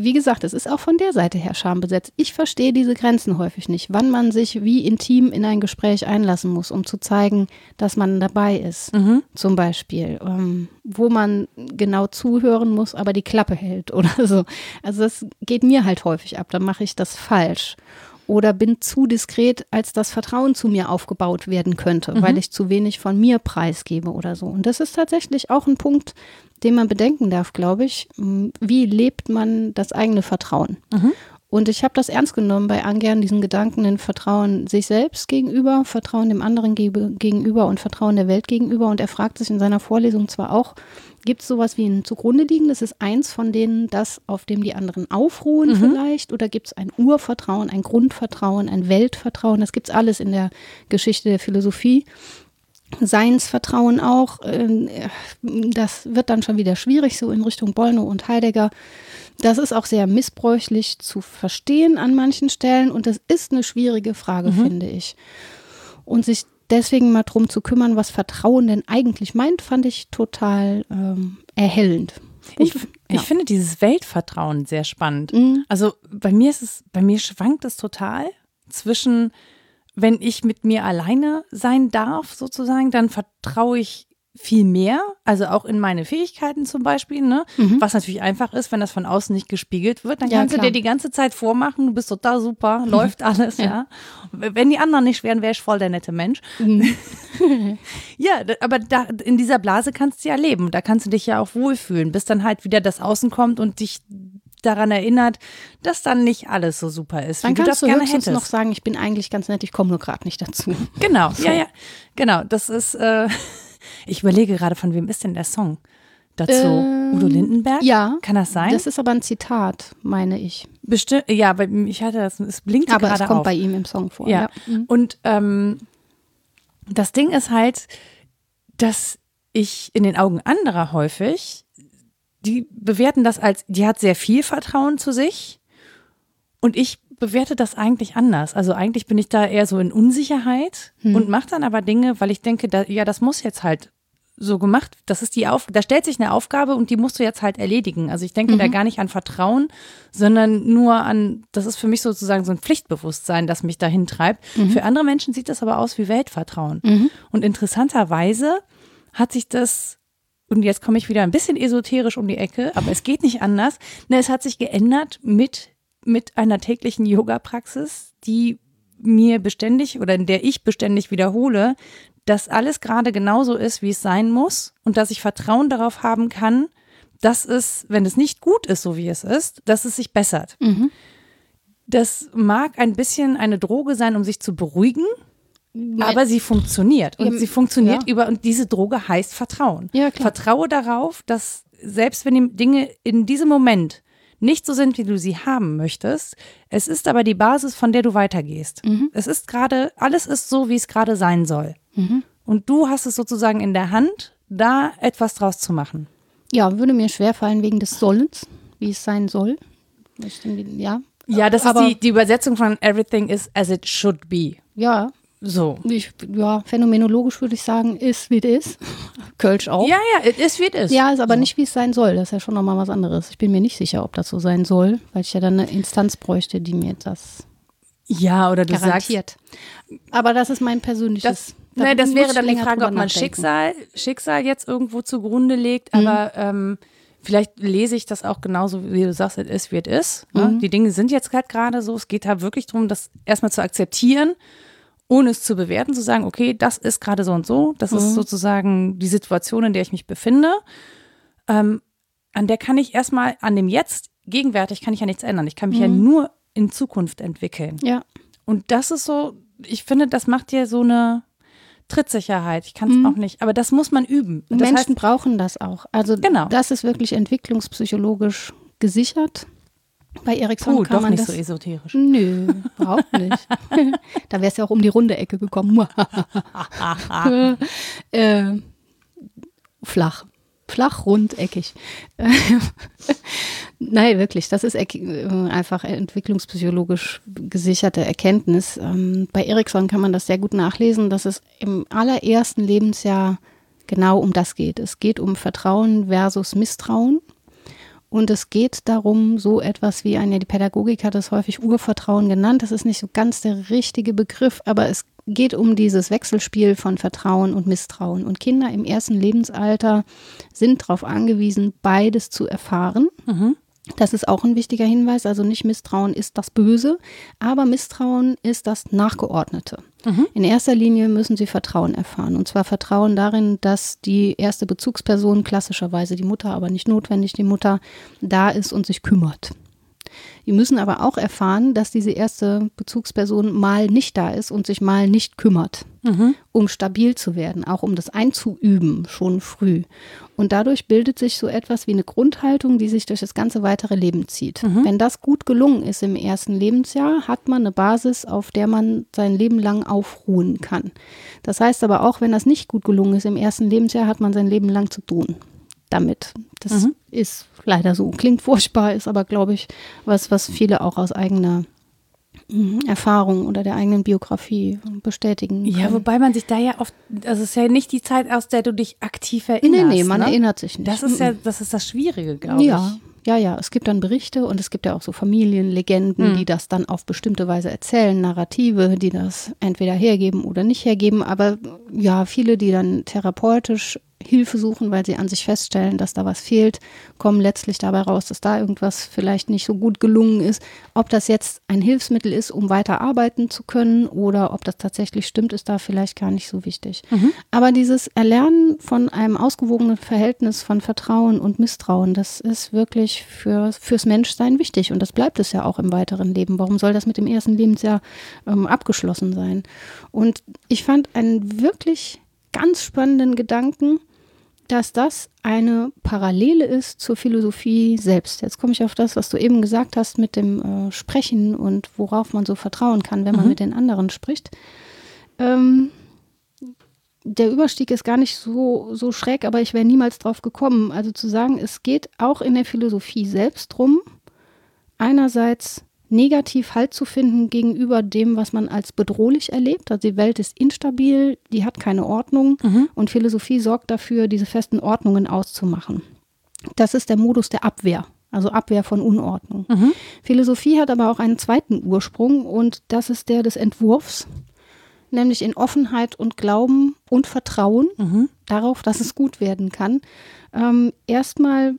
wie gesagt, es ist auch von der Seite her schambesetzt. Ich verstehe diese Grenzen häufig nicht, wann man sich wie intim in ein Gespräch einlassen muss, um zu zeigen, dass man dabei ist. Mhm. Zum Beispiel, ähm, wo man genau zuhören muss, aber die Klappe hält oder so. Also das geht mir halt häufig ab, dann mache ich das falsch oder bin zu diskret, als das Vertrauen zu mir aufgebaut werden könnte, mhm. weil ich zu wenig von mir preisgebe oder so. Und das ist tatsächlich auch ein Punkt, den man bedenken darf, glaube ich. Wie lebt man das eigene Vertrauen? Mhm. Und ich habe das ernst genommen bei Angern, diesen Gedanken, in Vertrauen sich selbst gegenüber, Vertrauen dem anderen gegenüber und Vertrauen der Welt gegenüber. Und er fragt sich in seiner Vorlesung zwar auch, gibt es sowas wie ein zugrunde liegen? Das ist eins von denen, das, auf dem die anderen aufruhen mhm. vielleicht? Oder gibt es ein Urvertrauen, ein Grundvertrauen, ein Weltvertrauen? Das gibt es alles in der Geschichte der Philosophie. Seinsvertrauen auch. Ähm, das wird dann schon wieder schwierig, so in Richtung Bollno und Heidegger. Das ist auch sehr missbräuchlich zu verstehen an manchen Stellen und das ist eine schwierige Frage, mhm. finde ich. Und sich deswegen mal drum zu kümmern, was Vertrauen denn eigentlich meint, fand ich total ähm, erhellend. Und, ich, ja. finde dieses Weltvertrauen sehr spannend. Mhm. Also bei mir ist es, bei mir schwankt es total zwischen, wenn ich mit mir alleine sein darf, sozusagen, dann vertraue ich viel mehr, also auch in meine Fähigkeiten zum Beispiel, ne? Mhm. Was natürlich einfach ist, wenn das von außen nicht gespiegelt wird, dann ja, kannst klar. du dir die ganze Zeit vormachen, du bist total super, läuft alles, ja. ja. Wenn die anderen nicht wären, wäre ich voll der nette Mensch. Mhm. ja, aber da, in dieser Blase kannst du ja leben, da kannst du dich ja auch wohlfühlen, bis dann halt wieder das Außen kommt und dich daran erinnert, dass dann nicht alles so super ist. Dann wie kannst du das du gerne hättest. noch sagen, ich bin eigentlich ganz nett, ich komme nur gerade nicht dazu. Genau, so. ja, ja, genau. Das ist. Äh, ich überlege gerade, von wem ist denn der Song? dazu? Ähm, Udo Lindenberg? Ja. Kann das sein? Das ist aber ein Zitat, meine ich. Bestimmt, ja, aber ich hatte das, es blinkt Aber es gerade kommt auf. bei ihm im Song vor. Ja. Mhm. Und ähm, das Ding ist halt, dass ich in den Augen anderer häufig, die bewerten das als, die hat sehr viel Vertrauen zu sich und ich bewerte das eigentlich anders. Also eigentlich bin ich da eher so in Unsicherheit und mache dann aber Dinge, weil ich denke, da, ja, das muss jetzt halt so gemacht. Das ist die Auf, da stellt sich eine Aufgabe und die musst du jetzt halt erledigen. Also ich denke da gar nicht an Vertrauen, sondern nur an, das ist für mich sozusagen so ein Pflichtbewusstsein, das mich dahin treibt. Für andere Menschen sieht das aber aus wie Weltvertrauen. Und interessanterweise hat sich das und jetzt komme ich wieder ein bisschen esoterisch um die Ecke, aber es geht nicht anders. Ne, es hat sich geändert mit, mit einer täglichen Yoga-Praxis, die mir beständig oder in der ich beständig wiederhole, dass alles gerade genauso ist, wie es sein muss und dass ich Vertrauen darauf haben kann, dass es, wenn es nicht gut ist, so wie es ist, dass es sich bessert. Das mag ein bisschen eine Droge sein, um sich zu beruhigen, aber sie funktioniert. Und Ja, sie funktioniert ja. über, und diese Droge heißt Vertrauen. Ja. Vertraue darauf, dass selbst wenn die Dinge in diesem Moment nicht so sind, wie du sie haben möchtest, es ist aber die Basis, von der du weitergehst. Mhm. Es ist gerade, alles ist so, wie es gerade sein soll. Und du hast es sozusagen in der Hand, da etwas draus zu machen. Ja, würde mir schwerfallen wegen des Sollens, wie es sein soll. Ja. Ja, das Aber- ist die, die Übersetzung von Everything is as it should be. Ja, So. ich, ja, phänomenologisch würde ich sagen, ist wie es ist. Kölsch auch. Ja, ja, it is wie it is. Ja, ist aber nicht, wie es sein soll. Das ist ja schon nochmal was anderes. Ich bin mir nicht sicher, ob das so sein soll, weil ich ja dann eine Instanz bräuchte, die mir das Ja, oder du sagst, garantiert. Aber das ist mein persönliches. Das, da ne, das wäre dann die Frage, ob man. Schicksal, Schicksal jetzt irgendwo zugrunde legt, aber ähm, vielleicht lese ich das auch genauso, wie du sagst, es ist, wie es ist. Ne? Die Dinge sind jetzt halt gerade so. Es geht halt wirklich darum, das erstmal zu akzeptieren, ohne es zu bewerten, zu sagen, okay, das ist gerade so und so. Das ist sozusagen die Situation, in der ich mich befinde. Ähm, an der kann ich erstmal, an dem Jetzt, gegenwärtig kann ich ja nichts ändern. Ich kann mich ja nur in Zukunft entwickeln. Ja. Und das ist so, ich finde, das macht dir so eine Trittsicherheit. Ich kann es auch nicht, aber das muss man üben. Und Das Menschen heißt, brauchen das auch. Also Genau. das ist wirklich entwicklungspsychologisch gesichert. Bei Ericsson puh, kann doch man nicht das. so esoterisch. Nö, überhaupt nicht. da wäre es ja auch um die runde Ecke gekommen. äh, flach. Flach, rund, eckig. Nein, wirklich, das ist äh, einfach entwicklungspsychologisch gesicherte Erkenntnis. Ähm, bei Ericsson kann man das sehr gut nachlesen, dass es im allerersten Lebensjahr genau um das geht. Es geht um Vertrauen versus Misstrauen. Und es geht darum, so etwas wie eine, die Pädagogik hat es häufig Urvertrauen genannt. Das ist nicht so ganz der richtige Begriff, aber es geht um dieses Wechselspiel von Vertrauen und Misstrauen. Und Kinder im ersten Lebensalter sind darauf angewiesen, beides zu erfahren. Das ist auch ein wichtiger Hinweis. Also nicht Misstrauen ist das Böse, aber Misstrauen ist das Nachgeordnete. In erster Linie müssen sie Vertrauen erfahren. Und zwar Vertrauen darin, dass die erste Bezugsperson, klassischerweise die Mutter, aber nicht notwendig die Mutter, da ist und sich kümmert. Die müssen aber auch erfahren, dass diese erste Bezugsperson mal nicht da ist und sich mal nicht kümmert, um stabil zu werden, auch um das einzuüben, schon früh. Und dadurch bildet sich so etwas wie eine Grundhaltung, die sich durch das ganze weitere Leben zieht. Wenn das gut gelungen ist im ersten Lebensjahr, hat man eine Basis, auf der man sein Leben lang aufruhen kann. Das heißt aber auch, wenn das nicht gut gelungen ist im ersten Lebensjahr, hat man sein Leben lang zu tun damit. Das ist leider so. Klingt furchtbar, ist aber, glaube ich, was, was viele auch aus eigener mm, Erfahrung oder der eigenen Biografie bestätigen. Ja, können. wobei man sich da ja oft, also es ist ja nicht die Zeit, aus der du dich aktiv nee, erinnerst. nee, man ne? erinnert sich nicht. Das ist ja, Mm, das ist das Schwierige, glaube ja. ich. Ja, ja, es gibt dann Berichte und es gibt ja auch so Familienlegenden, Hm. die das dann auf bestimmte Weise erzählen, Narrative, die das entweder hergeben oder nicht hergeben. Aber ja, viele, die dann therapeutisch Hilfe suchen, weil sie an sich feststellen, dass da was fehlt, kommen letztlich dabei raus, dass da irgendwas vielleicht nicht so gut gelungen ist. Ob das jetzt ein Hilfsmittel ist, um weiter arbeiten zu können oder ob das tatsächlich stimmt, ist da vielleicht gar nicht so wichtig. Aber dieses Erlernen von einem ausgewogenen Verhältnis von Vertrauen und Misstrauen, das ist wirklich für, fürs Menschsein wichtig und das bleibt es ja auch im weiteren Leben. Warum soll das mit dem ersten Lebensjahr ähm, abgeschlossen sein? Und ich fand einen wirklich ganz spannenden Gedanken, dass das eine Parallele ist zur Philosophie selbst. Jetzt komme ich auf das, was du eben gesagt hast mit dem äh, Sprechen und worauf man so vertrauen kann, wenn man Mhm. mit den anderen spricht. Ähm, der Überstieg ist gar nicht so, so schräg, aber ich wäre niemals drauf gekommen. Also zu sagen, es geht auch in der Philosophie selbst drum, einerseits negativ Halt zu finden gegenüber dem, was man als bedrohlich erlebt. Also die Welt ist instabil, die hat keine Ordnung Mhm. und Philosophie sorgt dafür, diese festen Ordnungen auszumachen. Das ist der Modus der Abwehr, also Abwehr von Unordnung. Mhm. Philosophie hat aber auch einen zweiten Ursprung und das ist der des Entwurfs, nämlich in Offenheit und Glauben und Vertrauen Mhm. darauf, dass es gut werden kann. Ähm, erstmal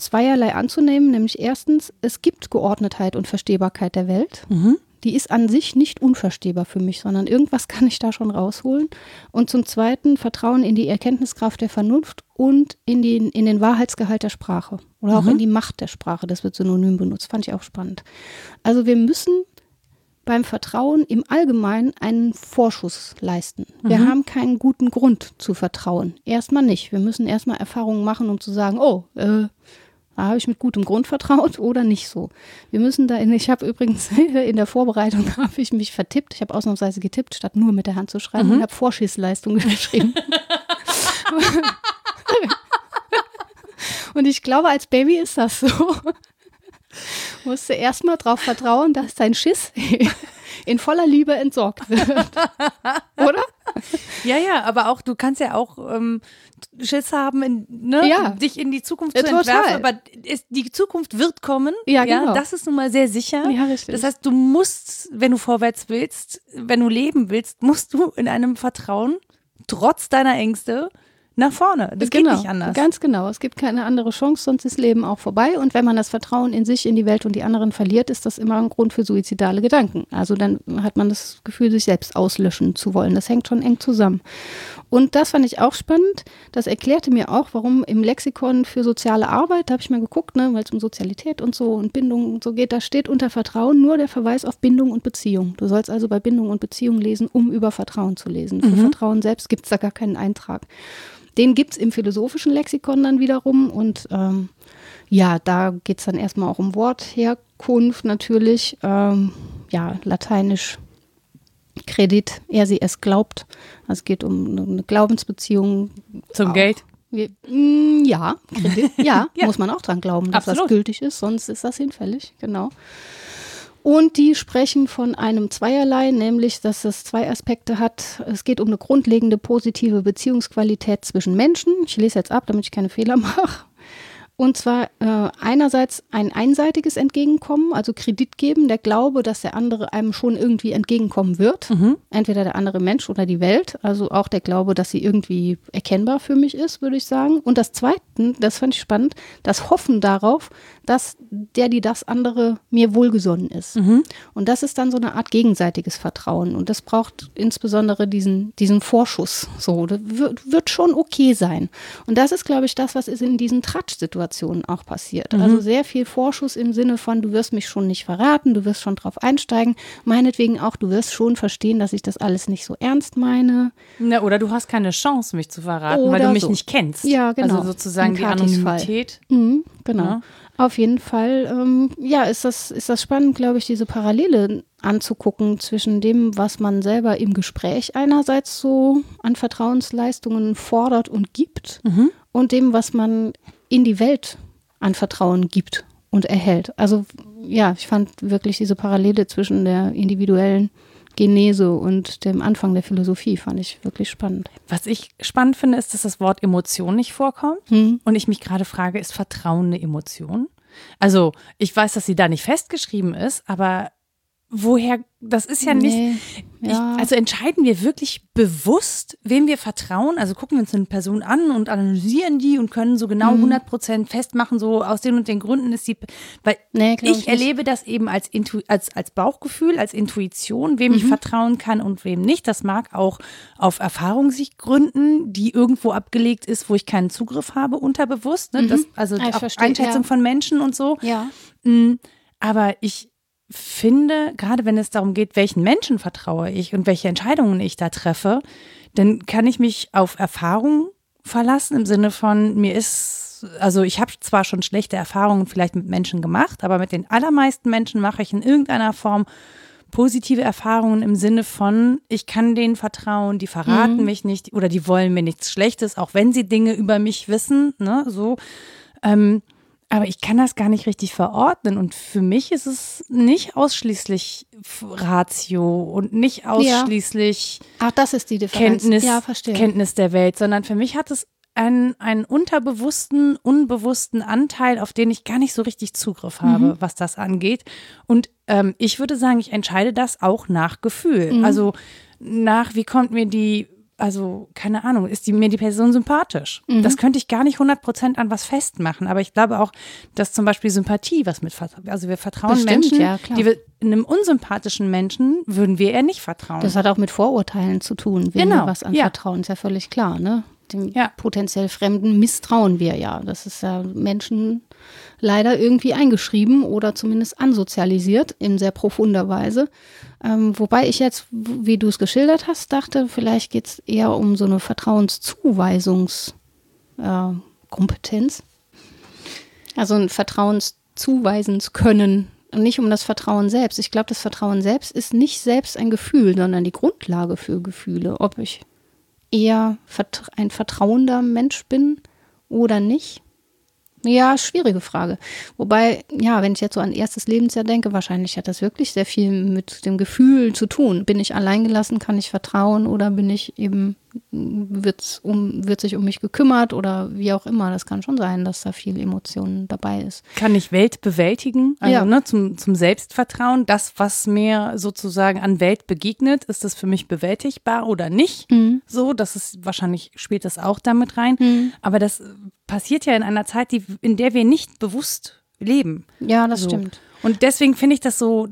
zweierlei anzunehmen, nämlich erstens, es gibt Geordnetheit und Verstehbarkeit der Welt. Mhm. Die ist an sich nicht unverstehbar für mich, sondern irgendwas kann ich da schon rausholen. Und zum Zweiten Vertrauen in die Erkenntniskraft der Vernunft und in den, in den Wahrheitsgehalt der Sprache oder auch Mhm. in die Macht der Sprache. Das wird synonym benutzt, fand ich auch spannend. Also wir müssen beim Vertrauen im Allgemeinen einen Vorschuss leisten. Wir Mhm. haben keinen guten Grund zu vertrauen. Erstmal nicht. Wir müssen erstmal Erfahrungen machen, um zu sagen, oh, äh, da habe ich mit gutem Grund vertraut oder nicht so. Wir müssen da in, ich habe übrigens in der Vorbereitung habe ich mich vertippt. Ich habe ausnahmsweise getippt, statt nur mit der Hand zu schreiben Mhm. und habe Vorschissleistung geschrieben. und ich glaube, als Baby ist das so. Musst du erstmal darauf vertrauen, dass dein Schiss in voller Liebe entsorgt wird. Oder? Ja, ja, aber auch, du kannst ja auch ähm, Schiss haben, in, ne, Ja. dich in die Zukunft Ja, zu total. entwerfen, aber ist, die Zukunft wird kommen. Ja, genau. das ist nun mal sehr sicher. Ja, richtig. Das heißt, du musst, wenn du vorwärts willst, wenn du leben willst, musst du in einem Vertrauen, trotz deiner Ängste, nach vorne. Das genau, geht nicht anders. Ganz genau. Es gibt keine andere Chance, sonst ist Leben auch vorbei. Und wenn man das Vertrauen in sich, in die Welt und die anderen verliert, ist das immer ein Grund für suizidale Gedanken. Also dann hat man das Gefühl, sich selbst auslöschen zu wollen. Das hängt schon eng zusammen. Und das fand ich auch spannend. Das erklärte mir auch, warum im Lexikon für soziale Arbeit, da habe ich mal geguckt, ne, weil es um Sozialität und so und Bindung und so geht, da steht unter Vertrauen nur der Verweis auf Bindung und Beziehung. Du sollst also bei Bindung und Beziehung lesen, um über Vertrauen zu lesen. Für Vertrauen selbst gibt es da gar keinen Eintrag. Den gibt es im philosophischen Lexikon dann wiederum und ähm, ja, da geht es dann erstmal auch um Wortherkunft natürlich. Ähm, ja, lateinisch Kredit, er sie es glaubt. Also es geht um eine- Glaubensbeziehung. Zum Auch. Geld. Wir, mm, ja, Kredit, ja, Ja. muss man auch dran glauben, dass Absolut. das gültig ist, sonst ist das hinfällig, genau. Und die sprechen von einem Zweierlei, nämlich, dass es zwei Aspekte hat. Es geht um eine grundlegende positive Beziehungsqualität zwischen Menschen. Ich lese jetzt ab, damit ich keine Fehler mache. Und zwar äh, einerseits ein einseitiges Entgegenkommen, also Kredit geben, der Glaube, dass der andere einem schon irgendwie entgegenkommen wird. Entweder der andere Mensch oder die Welt. Also auch der Glaube, dass sie irgendwie erkennbar für mich ist, würde ich sagen. Und das Zweite, das fand ich spannend, das Hoffen darauf, dass der, die das andere mir wohlgesonnen ist. Und das ist dann so eine Art gegenseitiges Vertrauen. Und das braucht insbesondere diesen, diesen Vorschuss. So, das wird, wird schon okay sein. Und das ist, glaube ich, das, was ist in diesen Tratsch-Situationen auch passiert. Also sehr viel Vorschuss im Sinne von, du wirst mich schon nicht verraten, du wirst schon drauf einsteigen. Meinetwegen auch, du wirst schon verstehen, dass ich das alles nicht so ernst meine. Na, oder du hast keine Chance, mich zu verraten, weil Oder du mich so. nicht kennst. Ja, genau. Also sozusagen die. Anonymität. Mhm, genau. Ja. Auf jeden Fall, ähm, ja, ist das, ist das spannend, glaube ich, diese Parallele anzugucken zwischen dem, was man selber im Gespräch einerseits so an Vertrauensleistungen fordert und gibt und dem, was man in die Welt an Vertrauen gibt und erhält. Also ja, ich fand wirklich diese Parallele zwischen der individuellen Genese und dem Anfang der Philosophie, fand ich wirklich spannend. Was ich spannend finde, ist, dass das Wort Emotion nicht vorkommt. Hm. Und ich mich gerade frage, ist Vertrauen eine Emotion? Also, ich weiß, dass sie da nicht festgeschrieben ist, aber woher, das ist ja nicht. Nee, ja. Ich, also entscheiden wir wirklich bewusst, wem wir vertrauen? Also gucken wir uns eine Person an und analysieren die und können so genau Mhm. 100 Prozent festmachen, so aus den und den Gründen ist sie, weil Nee, ich, ich erlebe das eben als, Intu als, als Bauchgefühl, als Intuition, wem Mhm. ich vertrauen kann und wem nicht. Das mag auch auf Erfahrung sich gründen, die irgendwo abgelegt ist, wo ich keinen Zugriff habe, unterbewusst. Ne? Das, also Ah, Einschätzung ja. von Menschen und so. ja. Mm, Aber ich finde, gerade wenn es darum geht, welchen Menschen vertraue ich und welche Entscheidungen ich da treffe, dann kann ich mich auf Erfahrung verlassen im Sinne von, mir ist, also ich habe zwar schon schlechte Erfahrungen vielleicht mit Menschen gemacht, aber mit den allermeisten Menschen mache ich in irgendeiner Form positive Erfahrungen im Sinne von, ich kann denen vertrauen, die verraten mhm. mich nicht oder die wollen mir nichts Schlechtes, auch wenn sie Dinge über mich wissen, ne, so. Ähm, aber ich kann das gar nicht richtig verordnen. Und für mich ist es nicht ausschließlich Ratio und nicht ausschließlich ja. Ach, das ist die Differenz. Kenntnis, ja, Kenntnis der Welt, sondern für mich hat es einen, einen unterbewussten, unbewussten Anteil, auf den ich gar nicht so richtig Zugriff habe, mhm. was das angeht. Und ähm, ich würde sagen, ich entscheide das auch nach Gefühl. Mhm. Also nach, wie kommt mir die also keine Ahnung, ist die, mir die Person sympathisch? Mhm. Das könnte ich gar nicht 100 Prozent an was festmachen, aber ich glaube auch, dass zum Beispiel Sympathie was mit, also wir vertrauen Bestimmt, Menschen, ja, die wir, einem unsympathischen Menschen würden wir eher nicht vertrauen. Das hat auch mit Vorurteilen zu tun, wenn genau. wir was anvertrauen, ja. ist ja völlig klar, ne? Dem ja. potenziell Fremden misstrauen wir ja. Das ist ja Menschen leider irgendwie eingeschrieben oder zumindest ansozialisiert in sehr profunder Weise. Ähm, wobei ich jetzt, wie du es geschildert hast, dachte, vielleicht geht es eher um so eine Vertrauenszuweisungskompetenz. Äh, also ein Vertrauenszuweisenskönnen und nicht um das Vertrauen selbst. Ich glaube, das Vertrauen selbst ist nicht selbst ein Gefühl, sondern die Grundlage für Gefühle. Ob ich eher ein vertrauender Mensch bin oder nicht. Ja, schwierige Frage. Wobei, ja, wenn ich jetzt so an erstes Lebensjahr denke, wahrscheinlich hat das wirklich sehr viel mit dem Gefühl zu tun. Bin ich alleingelassen, kann ich vertrauen oder bin ich eben wird's um, wird sich um mich gekümmert oder wie auch immer. Das kann schon sein, dass da viel Emotionen dabei ist. Kann ich Welt bewältigen? Also ja. ne, zum, zum Selbstvertrauen, das, was mir sozusagen an Welt begegnet, ist das für mich bewältigbar oder nicht? Mhm. So, das ist wahrscheinlich spielt das auch damit rein. Mhm. Aber das passiert ja in einer Zeit, die, in der wir nicht bewusst leben. Ja, das so. stimmt. Und deswegen finde ich das so.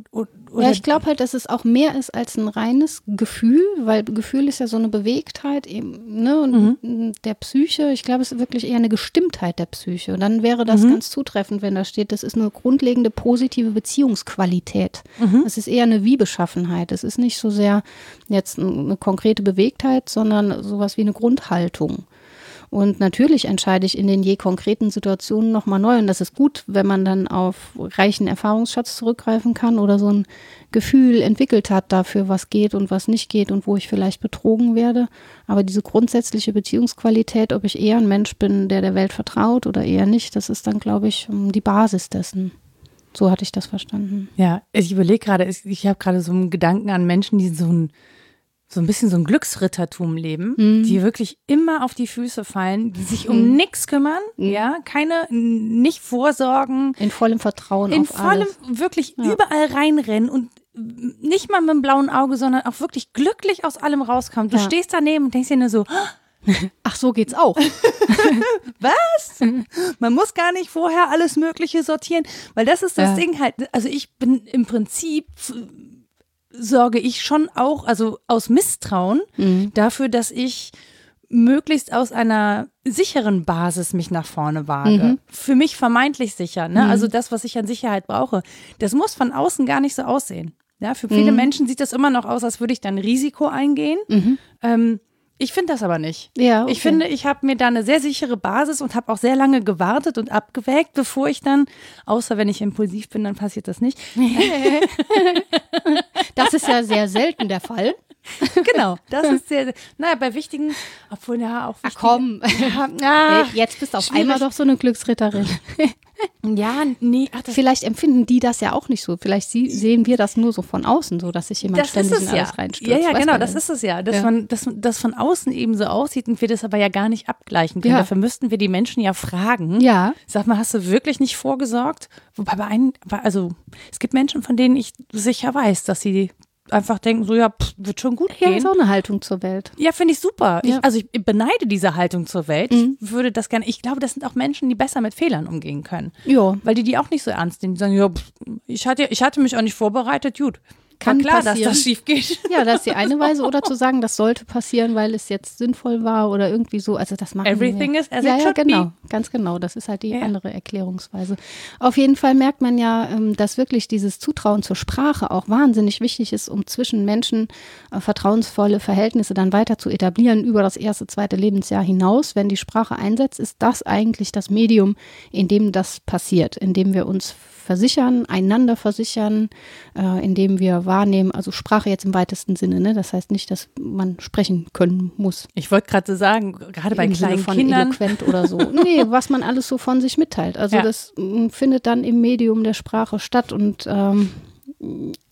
Ja, ich glaube halt, dass es auch mehr ist als ein reines Gefühl, weil Gefühl ist ja so eine Bewegtheit eben, ne? Und mhm. der Psyche, ich glaube, es ist wirklich eher eine Gestimmtheit der Psyche. Und dann wäre das mhm. ganz zutreffend, wenn da steht, das ist eine grundlegende positive Beziehungsqualität. Mhm. Das ist eher eine Wie-Beschaffenheit. Es ist nicht so sehr jetzt eine konkrete Bewegtheit, sondern sowas wie eine Grundhaltung. Und natürlich entscheide ich in den je konkreten Situationen nochmal neu. Und das ist gut, wenn man dann auf reichen Erfahrungsschatz zurückgreifen kann oder so ein Gefühl entwickelt hat dafür, was geht und was nicht geht und wo ich vielleicht betrogen werde. Aber diese grundsätzliche Beziehungsqualität, ob ich eher ein Mensch bin, der der Welt vertraut oder eher nicht, das ist dann, glaube ich, die Basis dessen. So hatte ich das verstanden. Ja, ich überlege gerade, ich habe gerade so einen Gedanken an Menschen, die so ein so ein bisschen so ein Glücksrittertum leben, mhm. die wirklich immer auf die Füße fallen, die sich um mhm. nichts kümmern, mhm. ja, keine, nicht vorsorgen. In vollem Vertrauen. In vollem, alles. wirklich ja. überall reinrennen und nicht mal mit dem blauen Auge, sondern auch wirklich glücklich aus allem rauskommen. Du ja. stehst daneben und denkst dir nur so, Ach, so geht's auch. Was? Man muss gar nicht vorher alles Mögliche sortieren, weil das ist das ja. Ding halt. Also ich bin im Prinzip sorge ich schon auch, also aus Misstrauen mhm. dafür, dass ich möglichst aus einer sicheren Basis mich nach vorne wage. Mhm. Für mich vermeintlich sicher. Ne? Mhm. Also das, was ich an Sicherheit brauche. Das muss von außen gar nicht so aussehen. Ja, für viele mhm. Menschen sieht das immer noch aus, als würde ich dann Risiko eingehen. Mhm. Ähm, ich finde das aber nicht. Ja, okay. Ich finde, ich habe mir da eine sehr sichere Basis und habe auch sehr lange gewartet und abgewägt, bevor ich dann, außer wenn ich impulsiv bin, dann passiert das nicht. das ist ja sehr selten der Fall. genau, das ist sehr, naja, bei wichtigen, obwohl ja auch Ach komm, ja, jetzt bist du auf schwierig. einmal doch so eine Glücksritterin. ja, nee. Ach, Vielleicht empfinden die das ja auch nicht so. Vielleicht sie, sehen wir das nur so von außen, so dass sich jemand das ständig in alles ja. reinstürzt. Ja, ja, genau, das ist es ja. Dass, ja. Man, dass das von außen eben so aussieht und wir das aber ja gar nicht abgleichen können. Ja. Dafür müssten wir die Menschen ja fragen. Ja. Sag mal, hast du wirklich nicht vorgesorgt? Wobei bei einem, also es gibt Menschen, von denen ich sicher weiß, dass sie einfach denken, so ja, pff, wird schon gut ja, gehen. Ja, ist auch eine Haltung zur Welt. Ja, finde ich super. Ja. Ich, also ich beneide diese Haltung zur Welt. Mhm. Ich würde das gerne, ich glaube, das sind auch Menschen, die besser mit Fehlern umgehen können. Ja. Weil die die auch nicht so ernst nehmen. Die sagen, ja, pff, ich hatte, ich hatte mich auch nicht vorbereitet, gut. Kann klar, passieren. dass das schief geht. Ja, das ist die eine Weise. Oder zu sagen, das sollte passieren, weil es jetzt sinnvoll war oder irgendwie so. Also das machen Everything wir. is as ja, it ja, should be. genau. Ganz genau. Das ist halt die Ja. andere Erklärungsweise. Auf jeden Fall merkt man ja, ähm, dass wirklich dieses Zutrauen zur Sprache auch wahnsinnig wichtig ist, um zwischen Menschen äh, vertrauensvolle Verhältnisse dann weiter zu etablieren über das erste, zweite Lebensjahr hinaus. Wenn die Sprache einsetzt, ist das eigentlich das Medium, in dem das passiert, in dem wir uns versichern, einander versichern, äh, indem wir wahrnehmen, also Sprache jetzt im weitesten Sinne, ne? das heißt nicht, dass man sprechen können muss. Ich wollte gerade so sagen, gerade bei Im kleinen von Kindern. eloquent oder so. Nee, was man alles so von sich mitteilt. Also Ja. das findet dann im Medium der Sprache statt und ähm,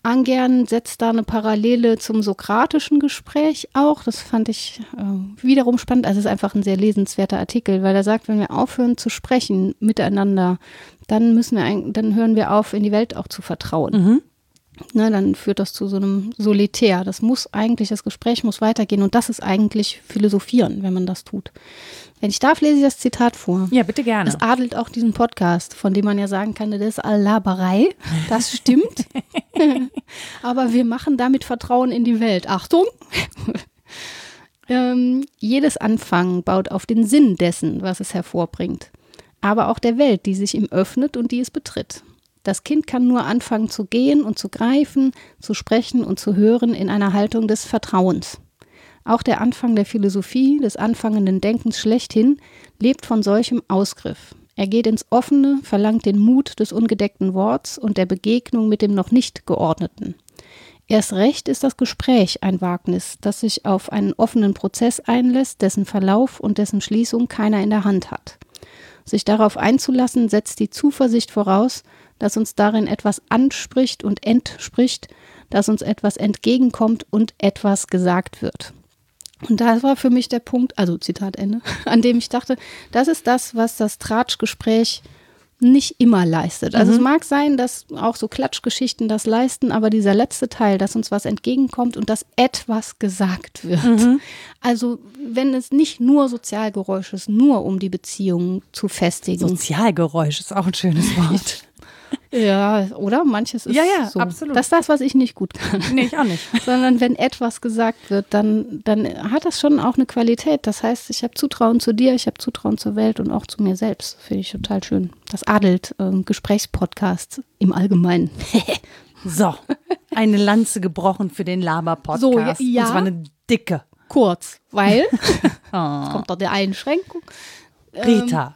Angern setzt da eine Parallele zum sokratischen Gespräch auch. Das fand ich äh, wiederum spannend. Also es ist einfach ein sehr lesenswerter Artikel, weil er sagt, wenn wir aufhören zu sprechen miteinander, dann müssen wir, dann hören wir auf, in die Welt auch zu vertrauen. Mhm. Ne, dann führt das zu so einem Solitär. Das muss eigentlich, das Gespräch muss weitergehen und das ist eigentlich Philosophieren, wenn man das tut. Wenn ich darf, lese ich das Zitat vor. Ja, bitte gerne. Das adelt auch diesen Podcast, von dem man ja sagen kann, das ist Laberei. Das stimmt. Aber wir machen damit Vertrauen in die Welt. Achtung! ähm, jedes Anfangen baut auf den Sinn dessen, was es hervorbringt. Aber auch der Welt, die sich ihm öffnet und die es betritt. Das Kind kann nur anfangen zu gehen und zu greifen, zu sprechen und zu hören in einer Haltung des Vertrauens. Auch der Anfang der Philosophie, des anfangenden Denkens schlechthin, lebt von solchem Ausgriff. Er geht ins Offene, verlangt den Mut des ungedeckten Worts und der Begegnung mit dem noch nicht Geordneten. Erst recht ist das Gespräch ein Wagnis, das sich auf einen offenen Prozess einlässt, dessen Verlauf und dessen Schließung keiner in der Hand hat. Sich darauf einzulassen, setzt die Zuversicht voraus, dass uns darin etwas anspricht und entspricht, dass uns etwas entgegenkommt und etwas gesagt wird. Und da war für mich der Punkt, also Zitat Ende, an dem ich dachte, das ist das, was das Tratschgespräch nicht immer leistet. Also es mag sein, dass auch so Klatschgeschichten das leisten, aber dieser letzte Teil, dass uns was entgegenkommt und dass etwas gesagt wird. Also wenn es nicht nur Sozialgeräusch ist, nur um die Beziehungen zu festigen. Sozialgeräusch ist auch ein schönes Wort. Ja, oder? Manches ist Ja, ja, so. absolut. Das ist das, was ich nicht gut kann. nee, ich auch nicht. Sondern wenn etwas gesagt wird, dann, dann hat das schon auch eine Qualität. Das heißt, ich habe Zutrauen zu dir, ich habe Zutrauen zur Welt und auch zu mir selbst. Finde ich total schön. Das adelt ähm, Gesprächspodcast im Allgemeinen. So, eine Lanze gebrochen für den Laber-Podcast. So, ja- ja. Und zwar eine dicke. Kurz, weil, Oh. jetzt kommt doch die Einschränkung. Rita,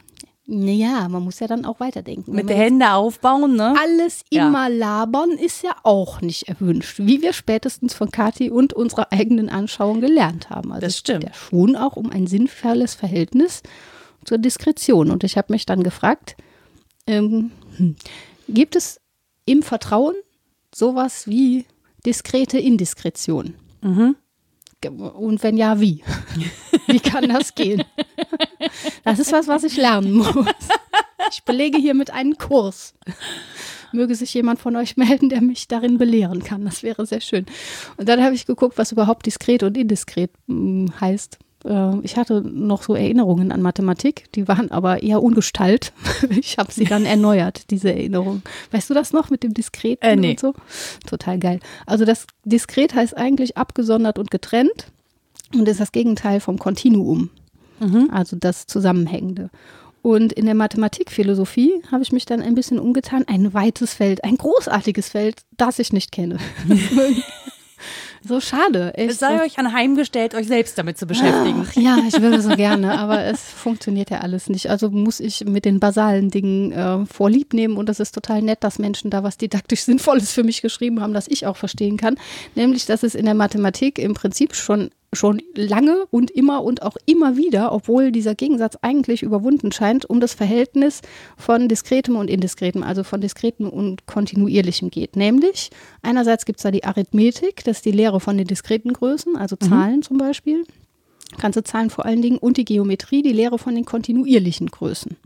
Naja, man muss ja dann auch weiterdenken. mit den Händen aufbauen, ne? alles Ja. immer labern ist ja auch nicht erwünscht, wie wir spätestens von Kathi und unserer eigenen Anschauung gelernt haben. Also Das stimmt. Es geht ja schon auch um ein sinnvolles Verhältnis zur Diskretion. Und ich habe mich dann gefragt, ähm, hm, gibt es im Vertrauen sowas wie diskrete Indiskretion? Mhm. Und wenn ja, wie? Wie kann das gehen? Das ist was, was ich lernen muss. Ich belege hiermit einen Kurs. Möge sich jemand von euch melden, der mich darin belehren kann. Das wäre sehr schön. Und dann habe ich geguckt, was überhaupt diskret und indiskret mm, heißt. Äh, Ich hatte noch so Erinnerungen an Mathematik, die waren aber eher ungestalt. Ich habe sie dann erneuert, diese Erinnerung. Weißt du das noch mit dem Diskreten Äh, nee. und so? Total geil. Also das Diskret heißt eigentlich abgesondert und getrennt und ist das Gegenteil vom Kontinuum, also das Zusammenhängende. Und in der Mathematikphilosophie habe ich mich dann ein bisschen umgetan. Ein weites Feld, ein großartiges Feld, das ich nicht kenne. so schade. Echt. Es sei euch anheimgestellt, euch selbst damit zu beschäftigen. Ach, ja, ich würde so gerne, aber es funktioniert ja alles nicht. Also muss ich mit den basalen Dingen äh, vorlieb nehmen und das ist total nett, dass Menschen da was didaktisch Sinnvolles für mich geschrieben haben, das ich auch verstehen kann. Nämlich, dass es in der Mathematik im Prinzip schon schon lange und immer und auch immer wieder, obwohl dieser Gegensatz eigentlich überwunden scheint, um das Verhältnis von diskretem und indiskretem, also von diskretem und kontinuierlichem geht. Nämlich, einerseits gibt es da die Arithmetik, das ist die Lehre von den diskreten Größen, also Zahlen zum Beispiel ganze Zahlen vor allen Dingen und die Geometrie, die Lehre von den kontinuierlichen Größen.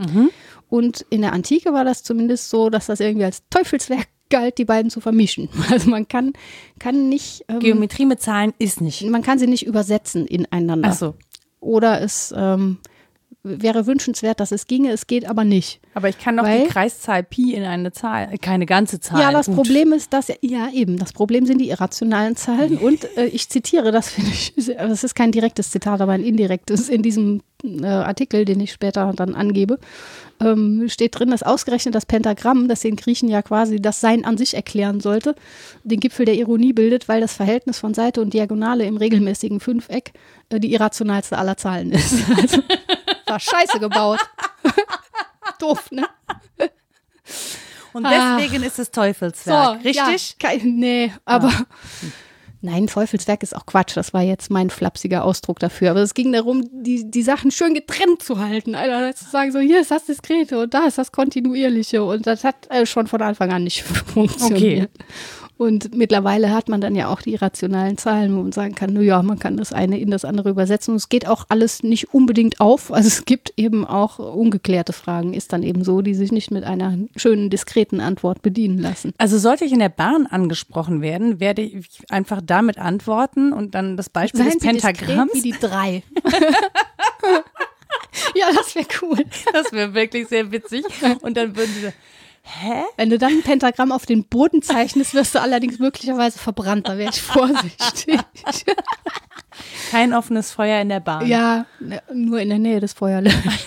Und in der Antike war das zumindest so, dass das irgendwie als Teufelswerk galt, die beiden zu vermischen. Also man kann, kann nicht, ähm, Geometrie mit Zahlen ist nicht. man kann sie nicht übersetzen ineinander. Ach so. Oder es ähm, wäre wünschenswert, dass es ginge, es geht aber nicht. Aber ich kann doch die Kreiszahl Pi in eine Zahl, keine ganze Zahl. Ja, das Gut. Problem ist, dass, ja eben, das Problem sind die irrationalen Zahlen und äh, ich zitiere, das finde ich, das ist kein direktes Zitat, aber ein indirektes in diesem äh, Artikel, den ich später dann angebe, ähm, steht drin, dass ausgerechnet das Pentagramm, das den Griechen ja quasi das Sein an sich erklären sollte, den Gipfel der Ironie bildet, weil das Verhältnis von Seite und Diagonale im regelmäßigen Fünfeck äh, die irrationalste aller Zahlen ist. Also, war scheiße gebaut. Doof, ne? Und Ach. deswegen ist es Teufelswerk, richtig? Ja, kein, nee, aber. Nein, Teufelswerk ist auch Quatsch. Das war jetzt mein flapsiger Ausdruck dafür. Aber es ging darum, die, die Sachen schön getrennt zu halten. Alter, zu sagen, so hier ist das Diskrete und da ist das Kontinuierliche. Und das hat äh, schon von Anfang an nicht funktioniert. Und mittlerweile hat man dann ja auch die irrationalen Zahlen, wo man sagen kann, naja, man kann das eine in das andere übersetzen. Und es geht auch alles nicht unbedingt auf. Also es gibt eben auch ungeklärte Fragen, ist dann eben so, die sich nicht mit einer schönen, diskreten Antwort bedienen lassen. Also sollte ich in der Bahn angesprochen werden, werde ich einfach damit antworten und dann das Beispiel des Seien Sie diskret Pentagramms. wie die drei. ja, das wäre cool. Das wäre wirklich sehr witzig. Und dann würden sie hä? Wenn du dann ein Pentagramm auf den Boden zeichnest, wirst du allerdings möglicherweise verbrannt. Da wäre ich vorsichtig. Kein offenes Feuer in der Bahn. ja, ne, nur in der Nähe des Feuerlöschers.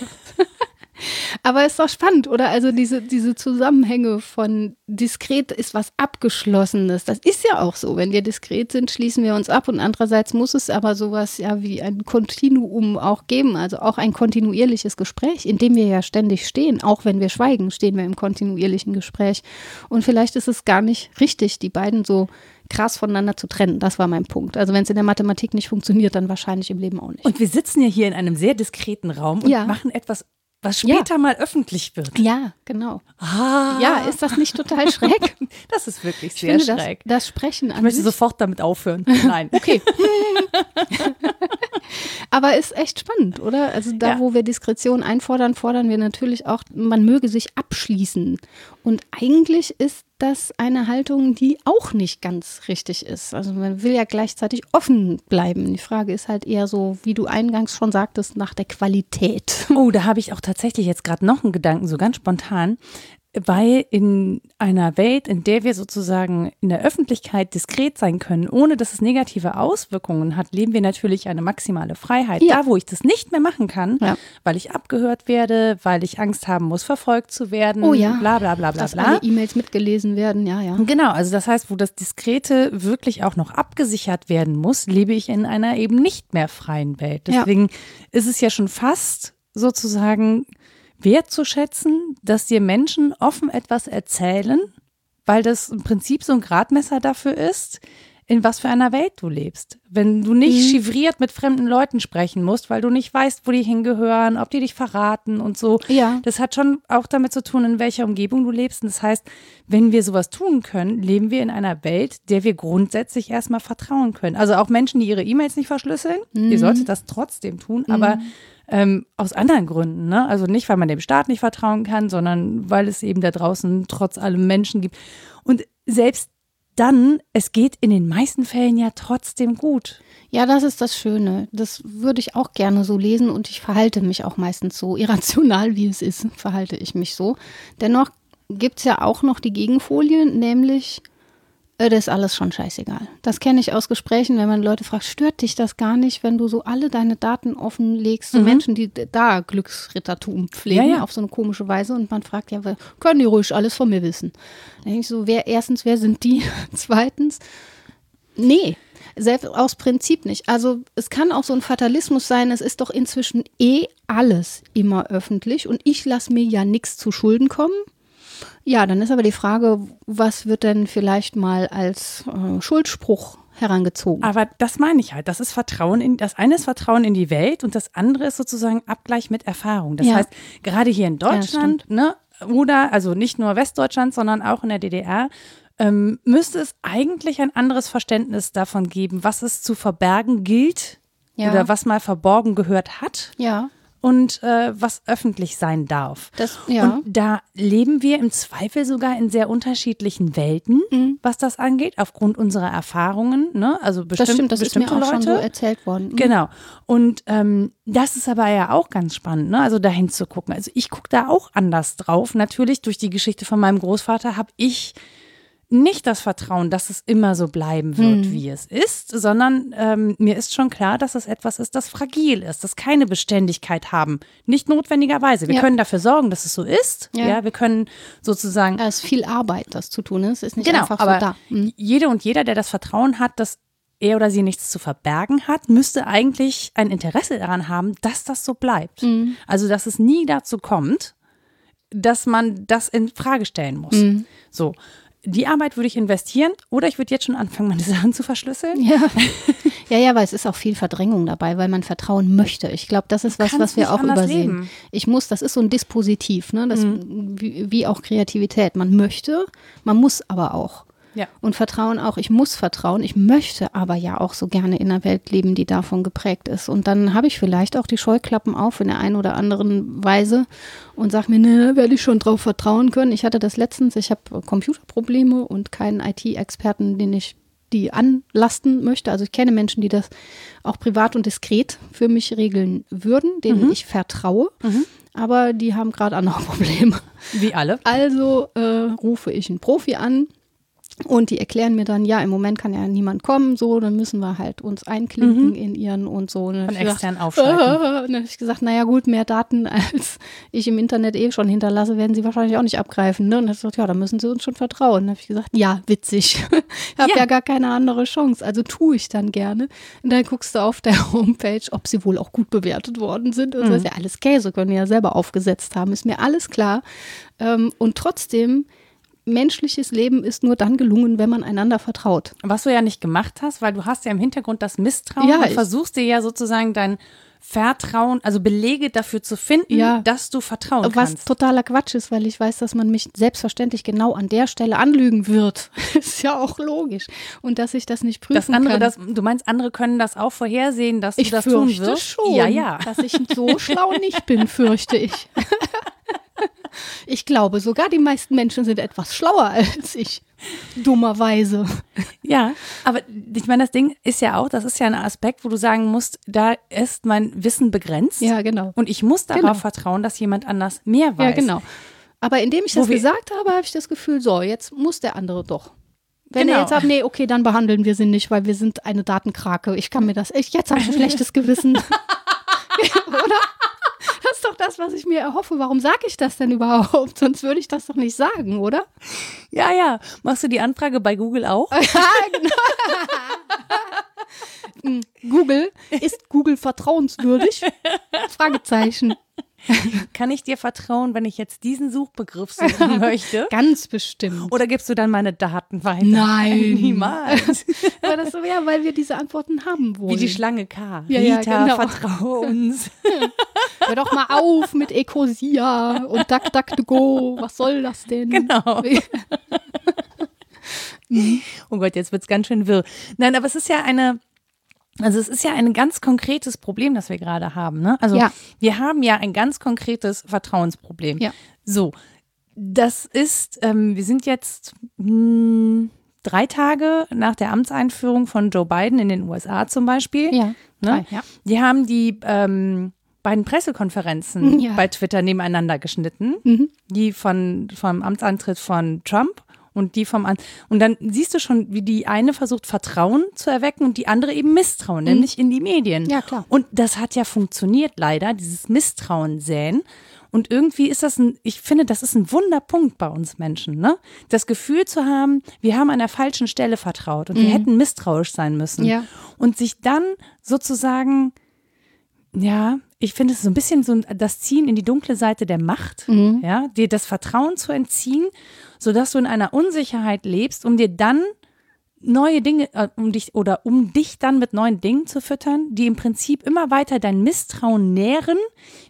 Aber ist doch spannend, oder? Also diese, diese Zusammenhänge von diskret ist was Abgeschlossenes. Das ist ja auch so. Wenn wir diskret sind, schließen wir uns ab und andererseits muss es aber sowas ja wie ein Kontinuum auch geben, also auch ein kontinuierliches Gespräch, in dem wir ja ständig stehen. Auch wenn wir schweigen, stehen wir im kontinuierlichen Gespräch. Und vielleicht ist es gar nicht richtig, die beiden so krass voneinander zu trennen. Das war mein Punkt. Also wenn es in der Mathematik nicht funktioniert, dann wahrscheinlich im Leben auch nicht. Und wir sitzen ja hier in einem sehr diskreten Raum und Ja. machen etwas, was später mal öffentlich wird. ja, genau. Ah, Ja, ist das nicht total schräg? das ist wirklich Ich sehr finde das, schräg. das Sprechen ich an möchte sich, sofort damit aufhören. Nein. Okay. Aber ist echt spannend, oder? Also da, Ja. wo wir Diskretion einfordern, fordern wir natürlich auch, man möge sich abschließen. Und eigentlich ist das eine Haltung, die auch nicht ganz richtig ist. Also man will ja gleichzeitig offen bleiben. Die Frage ist halt eher so, wie du eingangs schon sagtest, nach der Qualität. Oh, da habe ich auch tatsächlich jetzt gerade noch einen Gedanken, so ganz spontan. Weil in einer Welt, in der wir sozusagen in der Öffentlichkeit diskret sein können, ohne dass es negative Auswirkungen hat, leben wir natürlich eine maximale Freiheit. Ja. Da, wo ich das nicht mehr machen kann, Ja. weil ich abgehört werde, weil ich Angst haben muss, verfolgt zu werden, Oh ja. bla bla bla bla Dass bla. alle E-Mails mitgelesen werden, ja, ja. Genau, also das heißt, wo das Diskrete wirklich auch noch abgesichert werden muss, lebe ich in einer eben nicht mehr freien Welt. Ja. Deswegen ist es ja schon fast sozusagen wertzuschätzen, dass dir Menschen offen etwas erzählen, weil das im Prinzip so ein Gradmesser dafür ist, in was für einer Welt du lebst. Wenn du nicht Mhm. chiffriert mit fremden Leuten sprechen musst, weil du nicht weißt, wo die hingehören, ob die dich verraten und so. Ja. Das hat schon auch damit zu tun, in welcher Umgebung du lebst. Und das heißt, wenn wir sowas tun können, leben wir in einer Welt, der wir grundsätzlich erstmal vertrauen können. Also auch Menschen, die ihre E-Mails nicht verschlüsseln, ihr solltet das trotzdem tun, aber ähm, aus anderen Gründen. Ne? Also nicht, weil man dem Staat nicht vertrauen kann, sondern weil es eben da draußen trotz allem Menschen gibt. Und selbst dann, es geht in den meisten Fällen ja trotzdem gut. Ja, das ist das Schöne. Das würde ich auch gerne so lesen und ich verhalte mich auch meistens so. Irrational wie es ist, verhalte ich mich so. Dennoch gibt es ja auch noch die Gegenfolie, nämlich, das ist alles schon scheißegal. Das kenne ich aus Gesprächen, wenn man Leute fragt, stört dich das gar nicht, wenn du so alle deine Daten offenlegst? So Menschen, die da Glücksrittertum pflegen Ja, ja. auf so eine komische Weise und man fragt, ja, können die ruhig alles von mir wissen? Dann denke ich so, wer, erstens, wer sind die? Zweitens, Nee, selbst aus Prinzip nicht. Also es kann auch so ein Fatalismus sein, es ist doch inzwischen eh alles immer öffentlich und ich lasse mir ja nichts zu Schulden kommen. Ja, dann ist aber die Frage, was wird denn vielleicht mal als äh, Schuldspruch herangezogen? Aber das meine ich halt. Das ist Vertrauen in, das eine ist Vertrauen in die Welt und das andere ist sozusagen Abgleich mit Erfahrung. Das Ja. heißt, gerade hier in Ja, Deutschland, ne, oder, also nicht nur Westdeutschland, sondern auch in der DDR, ähm, müsste es eigentlich ein anderes Verständnis davon geben, was es zu verbergen gilt Ja. oder was mal verborgen gehört hat. Ja, und äh, was öffentlich sein darf. Das, ja. Und da leben wir im Zweifel sogar in sehr unterschiedlichen Welten, Mhm. was das angeht, aufgrund unserer Erfahrungen. Ne? Also bestimmt, das stimmt, das ist mir bestimmte auch schon Leute. so erzählt worden. Mhm. Genau. Und ähm, das ist aber ja auch ganz spannend, ne? also dahin zu gucken. Also ich gucke da auch anders drauf. Natürlich durch die Geschichte von meinem Großvater habe ich nicht das Vertrauen, dass es immer so bleiben wird, Hm. wie es ist, sondern ähm, mir ist schon klar, dass es etwas ist, das fragil ist, das keine Beständigkeit haben. Nicht notwendigerweise. Wir Ja. können dafür sorgen, dass es so ist. Ja, Ja. wir können sozusagen Da ist viel Arbeit, das zu tun ist. Ist nicht genau, einfach aber so da. Mhm. jede und jeder, der das Vertrauen hat, dass er oder sie nichts zu verbergen hat, müsste eigentlich ein Interesse daran haben, dass das so bleibt. Mhm. Also, dass es nie dazu kommt, dass man das in Frage stellen muss. Mhm. So. Die Arbeit würde ich investieren oder ich würde jetzt schon anfangen, meine Sachen zu verschlüsseln. Ja. ja, ja, weil es ist auch viel Verdrängung dabei, weil man vertrauen möchte. Ich glaube, das ist was, was wir auch übersehen. leben. Mhm. Ich muss, das ist so ein Dispositiv, ne? Das, wie, wie auch Kreativität. Man möchte, man muss aber auch. Ja. Und Vertrauen auch, ich muss vertrauen, ich möchte aber ja auch so gerne in einer Welt leben, die davon geprägt ist. Und dann habe ich vielleicht auch die Scheuklappen auf in der einen oder anderen Weise und sage mir, ne, werde ich schon drauf vertrauen können. Ich hatte das letztens, ich habe Computerprobleme und keinen IT-Experten, den ich die anlasten möchte. Also ich kenne Menschen, die das auch privat und diskret für mich regeln würden, denen ich vertraue. Aber die haben gerade andere Probleme. Wie alle. Also äh, rufe ich einen Profi an und die erklären mir dann, ja, im Moment kann ja niemand kommen, so, dann müssen wir halt uns einklinken in ihren und so. Und Von ich extern gesagt, aufschalten. äh, und dann habe ich gesagt, naja gut, mehr Daten als ich im Internet eh schon hinterlasse, werden sie wahrscheinlich auch nicht abgreifen. Ne? Und dann hat er gesagt, ja, da müssen sie uns schon vertrauen. Dann habe ich gesagt, ja, witzig. Ich habe Ja. ja. gar keine andere Chance. Also tue ich dann gerne. Und dann guckst du auf der Homepage, ob sie wohl auch gut bewertet worden sind. Und das ist ja alles Käse, können die ja selber aufgesetzt haben. Ist mir alles klar. Ähm, und trotzdem, menschliches Leben ist nur dann gelungen, wenn man einander vertraut. Was du ja nicht gemacht hast, weil du hast ja im Hintergrund das Misstrauen Ja, und versuchst dir ja sozusagen dein Vertrauen, also Belege dafür zu finden, Ja. dass du vertrauen Was kannst. totaler Quatsch ist, weil ich weiß, dass man mich selbstverständlich genau an der Stelle anlügen wird. ist ja auch logisch. Und dass ich das nicht prüfen Das andere, kann. das, du meinst, andere können das auch vorhersehen, dass ich du das tun fürchte wirst? schon, Ja, ja. dass ich so schlau nicht bin, fürchte ich. ich glaube, sogar die meisten Menschen sind etwas schlauer als ich. Dummerweise. Ja, aber ich meine, das Ding ist ja auch, das ist ja ein Aspekt, wo du sagen musst, da ist mein Wissen begrenzt. Ja, genau. Und ich muss darauf Genau. vertrauen, dass jemand anders mehr weiß. Ja, genau. Aber indem ich das gesagt habe, habe ich das Gefühl, so, jetzt muss der andere doch. Wenn Genau. er jetzt sagt, nee, okay, dann behandeln wir sie nicht, weil wir sind eine Datenkrake. Ich kann mir das, ich, jetzt habe ich ein schlechtes Gewissen. Oder? Doch das, was ich mir erhoffe. Warum sage ich das denn überhaupt? Sonst würde ich das doch nicht sagen, oder? Ja, ja. Machst du die Anfrage bei Google auch? Google, ist Google vertrauenswürdig? Fragezeichen. Kann ich dir vertrauen, wenn ich jetzt diesen Suchbegriff suchen möchte? Ganz bestimmt. Oder gibst du dann meine Daten weiter? Nein. Niemals. Weil das so wäre, weil wir diese Antworten haben wollen. Wie die Schlange K. Ja, ja, Rita, genau. vertraue uns. Hör doch mal auf mit Ecosia und DuckDuckGo. Was soll das denn? Genau. Oh Gott, jetzt wird's ganz schön wirr. Nein, aber es ist ja eine, also es ist ja ein ganz konkretes Problem, das wir gerade haben. Ne? Also Ja. wir haben ja ein ganz konkretes Vertrauensproblem. Ja. So, das ist, ähm, wir sind jetzt mh, drei Tage nach der Amtseinführung von Joe Biden in den USA zum Beispiel. Ja. Ne? Ja. Die haben die ähm, beiden Pressekonferenzen Ja. bei Twitter nebeneinander geschnitten. Mhm. Die von, vom Amtsantritt von Trump und die vom An und dann siehst du schon, wie die eine versucht Vertrauen zu erwecken und die andere eben Misstrauen, nämlich in die Medien. Mhm. Ja, klar. Und das hat ja funktioniert leider, dieses Misstrauen säen. Und irgendwie ist das ein, ich finde, das ist ein Wunderpunkt bei uns Menschen, ne? Das Gefühl zu haben, wir haben an der falschen Stelle vertraut und wir hätten misstrauisch sein müssen. Mhm. Ja. Und sich dann sozusagen, ja, ich finde es so ein bisschen so das Ziehen in die dunkle Seite der Macht, Mhm. ja, dir das Vertrauen zu entziehen, sodass du in einer Unsicherheit lebst, um dir dann neue Dinge, äh, um dich oder um dich dann mit neuen Dingen zu füttern, die im Prinzip immer weiter dein Misstrauen nähren,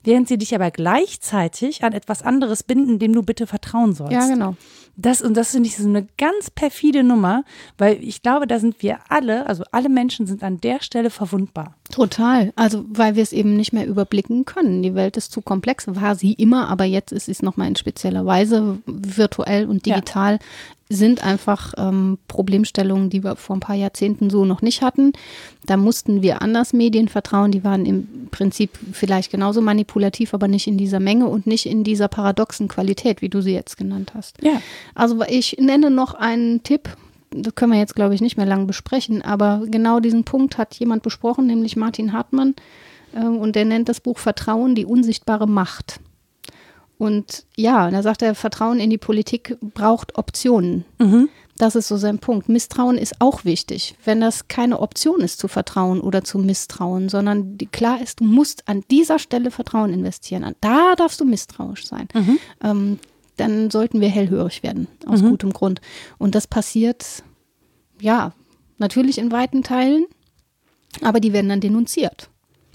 während sie dich aber gleichzeitig an etwas anderes binden, dem du bitte vertrauen sollst. Ja, genau. Das und das finde ich so eine ganz perfide Nummer, weil ich glaube, da sind wir alle, also alle Menschen sind an der Stelle verwundbar. Total. Also, weil wir es eben nicht mehr überblicken können. Die Welt ist zu komplex, war sie immer, aber jetzt ist es nochmal in spezieller Weise virtuell und digital. Sind einfach ähm, Problemstellungen, die wir vor ein paar Jahrzehnten so noch nicht hatten. Da mussten wir anders Medien vertrauen. Die waren im Prinzip vielleicht genauso manipulativ, aber nicht in dieser Menge und nicht in dieser paradoxen Qualität, wie du sie jetzt genannt hast. Ja. Also, ich nenne noch einen Tipp, das können wir jetzt, glaube ich, nicht mehr lang besprechen, aber genau diesen Punkt hat jemand besprochen, nämlich Martin Hartmann. Äh, und der nennt das Buch Vertrauen, die unsichtbare Macht. Und ja, da sagt er, Vertrauen in die Politik braucht Optionen. Mhm. Das ist so sein Punkt. Misstrauen ist auch wichtig. Wenn das keine Option ist, zu vertrauen oder zu misstrauen, sondern klar ist, du musst an dieser Stelle Vertrauen investieren. Da darfst du misstrauisch sein. Mhm. Ähm, dann sollten wir hellhörig werden, aus mhm. gutem Grund. Und das passiert, ja, natürlich in weiten Teilen, aber die werden dann denunziert.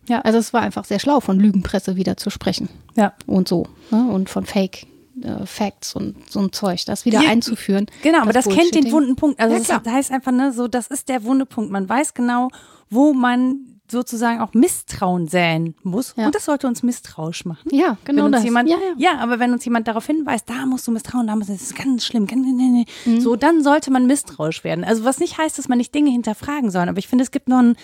Ja. Also es war einfach sehr schlau, von Lügenpresse wieder zu sprechen. Ja. Und so. Ne? Und von Fake. Äh, Facts und so ein Zeug, das wieder ja, einzuführen. Genau, aber das kennt den wunden Punkt. Also ja, das heißt einfach, ne, so, das ist der wunde Punkt. Man weiß genau, wo man sozusagen auch Misstrauen säen muss. Ja. Und das sollte uns misstrauisch machen. Ja, genau das. Jemand, ja, ja. ja, aber wenn uns jemand darauf hinweist, da musst du misstrauen, da muss, das ist ganz schlimm, mhm. so, dann sollte man misstrauisch werden. Also was nicht heißt, dass man nicht Dinge hinterfragen soll. Aber ich finde, es gibt noch ein,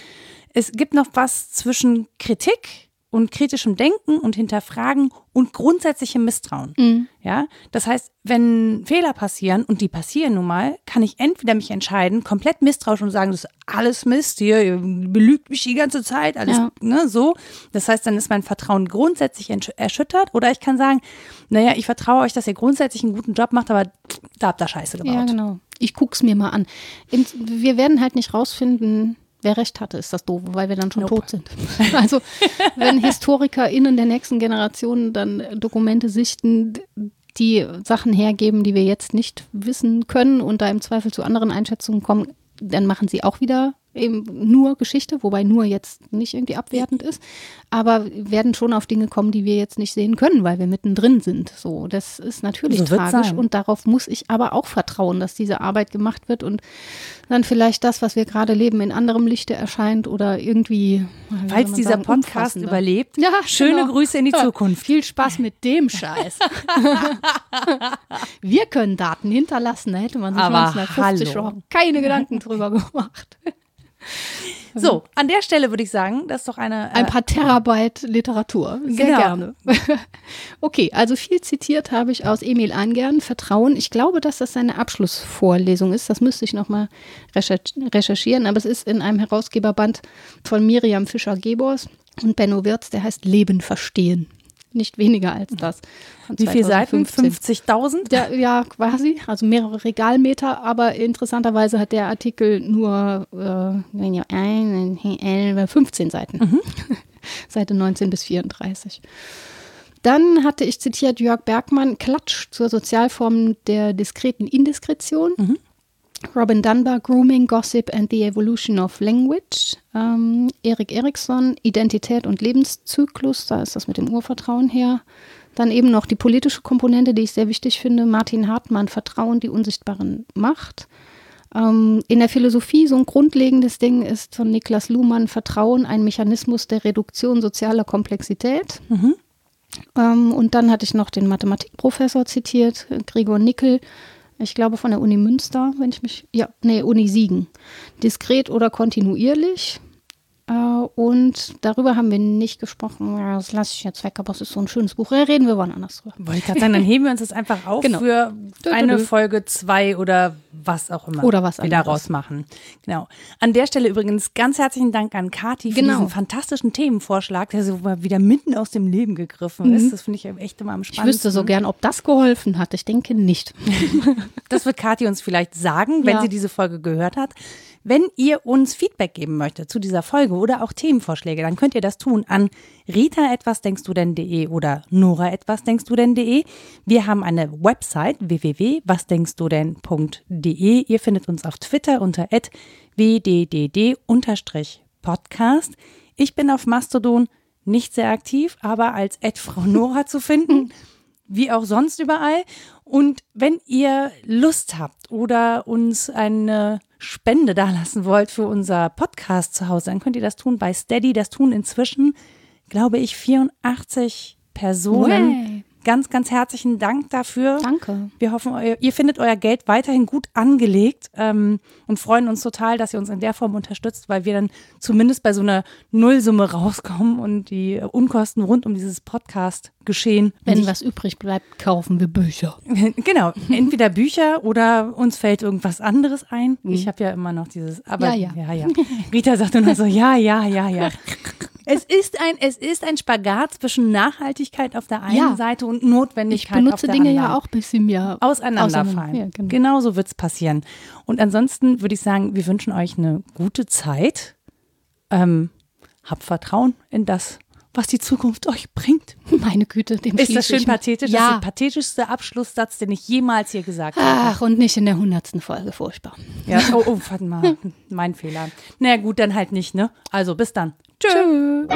es gibt noch was zwischen Kritik und kritischem Denken und Hinterfragen und grundsätzlichem Misstrauen. Mhm. Ja, das heißt, wenn Fehler passieren und die passieren nun mal, kann ich entweder mich entscheiden, komplett misstrauisch und sagen, das ist alles Mist hier, ihr belügt mich die ganze Zeit, alles, ja. ne, so. Das heißt, dann ist mein Vertrauen grundsätzlich erschüttert oder ich kann sagen, naja, ich vertraue euch, dass ihr grundsätzlich einen guten Job macht, aber da habt ihr Scheiße gebaut. Ja, genau. Ich guck's mir mal an. Wir werden halt nicht rausfinden, wer recht hatte, ist das doof, weil wir dann schon nope. tot sind. Also wenn HistorikerInnen der nächsten Generation dann Dokumente sichten, die Sachen hergeben, die wir jetzt nicht wissen können und da im Zweifel zu anderen Einschätzungen kommen, dann machen sie auch wieder eben nur Geschichte, wobei nur jetzt nicht irgendwie abwertend ist, aber werden schon auf Dinge kommen, die wir jetzt nicht sehen können, weil wir mittendrin sind. So, das ist natürlich so tragisch und darauf muss ich aber auch vertrauen, dass diese Arbeit gemacht wird und dann vielleicht das, was wir gerade leben, in anderem Lichte erscheint oder irgendwie. Falls dieser sagen, Podcast überlebt, ja, schöne genau. Grüße in die Zukunft. Viel Spaß mit dem Scheiß. wir können Daten hinterlassen, da hätte man sich aber 1950 schon keine Gedanken drüber gemacht. So, an der Stelle würde ich sagen, das ist doch eine. Äh, Ein paar Terabyte Literatur. Sehr genau. gerne. okay, also viel zitiert habe ich aus Emil Eingern, Vertrauen. Ich glaube, dass das seine Abschlussvorlesung ist. Das müsste ich nochmal recherchieren, aber es ist in einem Herausgeberband von Miriam Fischer-Gebors und Benno Wirz, der heißt Leben verstehen nicht weniger als das. Wie viele Seiten? 50.000? Ja, ja, quasi, also mehrere Regalmeter, aber interessanterweise hat der Artikel nur äh, 15 Seiten. Mhm. Seite 19 bis 34. Dann hatte ich zitiert Jörg Bergmann, Klatsch zur Sozialform der diskreten Indiskretion. Mhm. Robin Dunbar, Grooming, Gossip and the Evolution of Language. Ähm, Erik Eriksson, Identität und Lebenszyklus, da ist das mit dem Urvertrauen her. Dann eben noch die politische Komponente, die ich sehr wichtig finde. Martin Hartmann, Vertrauen, die unsichtbaren Macht. Ähm, in der Philosophie so ein grundlegendes Ding ist von Niklas Luhmann Vertrauen, ein Mechanismus der Reduktion sozialer Komplexität. Mhm. Ähm, und dann hatte ich noch den Mathematikprofessor zitiert, Gregor Nickel, ich glaube von der Uni Münster, wenn ich mich, ja, nee, Uni Siegen. Diskret oder kontinuierlich. Äh, und darüber haben wir nicht gesprochen. Das lasse ich jetzt weg, aber es ist so ein schönes Buch. Da reden wir wann anders drüber. Wollte ich gerade sagen, dann heben wir uns das einfach auf genau. für eine Folge zwei oder was auch immer. Oder was wir daraus machen. Genau. An der Stelle übrigens ganz herzlichen Dank an Kati für genau. diesen fantastischen Themenvorschlag, der so mal wieder mitten aus dem Leben gegriffen mhm. ist. Das finde ich echt immer am spannendsten. Ich wüsste so gern, ob das geholfen hat. Ich denke nicht. das wird Kati uns vielleicht sagen, wenn ja. sie diese Folge gehört hat. Wenn ihr uns Feedback geben möchtet zu dieser Folge oder auch Themenvorschläge, dann könnt ihr das tun an rita etwas denkst du denn.de oder nora etwas denkst du denn.de. Wir haben eine Website www.wasdenkstdu denn.de. Ihr findet uns auf Twitter unter wddd-podcast. Ich bin auf Mastodon nicht sehr aktiv, aber als Frau Nora zu finden. wie auch sonst überall. Und wenn ihr Lust habt oder uns eine Spende dalassen wollt für unser Podcast zu Hause, dann könnt ihr das tun bei Steady. Das tun inzwischen, glaube ich, 84 Personen. Way. Ganz, ganz herzlichen Dank dafür. Danke. Wir hoffen, ihr findet euer Geld weiterhin gut angelegt ähm, und freuen uns total, dass ihr uns in der Form unterstützt, weil wir dann zumindest bei so einer Nullsumme rauskommen und die Unkosten rund um dieses Podcast-Geschehen. Wenn nicht- was übrig bleibt, kaufen wir Bücher. Genau, entweder Bücher oder uns fällt irgendwas anderes ein. Ich habe ja immer noch dieses, aber Ja, ja. ja, ja. Rita sagt noch so, ja, ja, ja, ja. Es ist ein, es ist ein Spagat zwischen Nachhaltigkeit auf der einen Ja. Seite und Ich Notwendigkeit auf benutze der Dinge anderen. ja auch, bis sie mir auseinanderfallen. auseinander- Ja, genau. genau so wird es passieren. Und ansonsten würde ich sagen, wir wünschen euch eine gute Zeit. Ähm, habt Vertrauen in das, was die Zukunft euch bringt. Meine Güte, dem Ist das schön ich pathetisch? Das ist Ja. der pathetischste Abschlusssatz, den ich jemals hier gesagt habe. Ach, und nicht in der hundertsten Folge, furchtbar. Ja, oh, oh, warte mal, mein Fehler. Na naja, gut, dann halt nicht, ne? Also bis dann. Tschüss.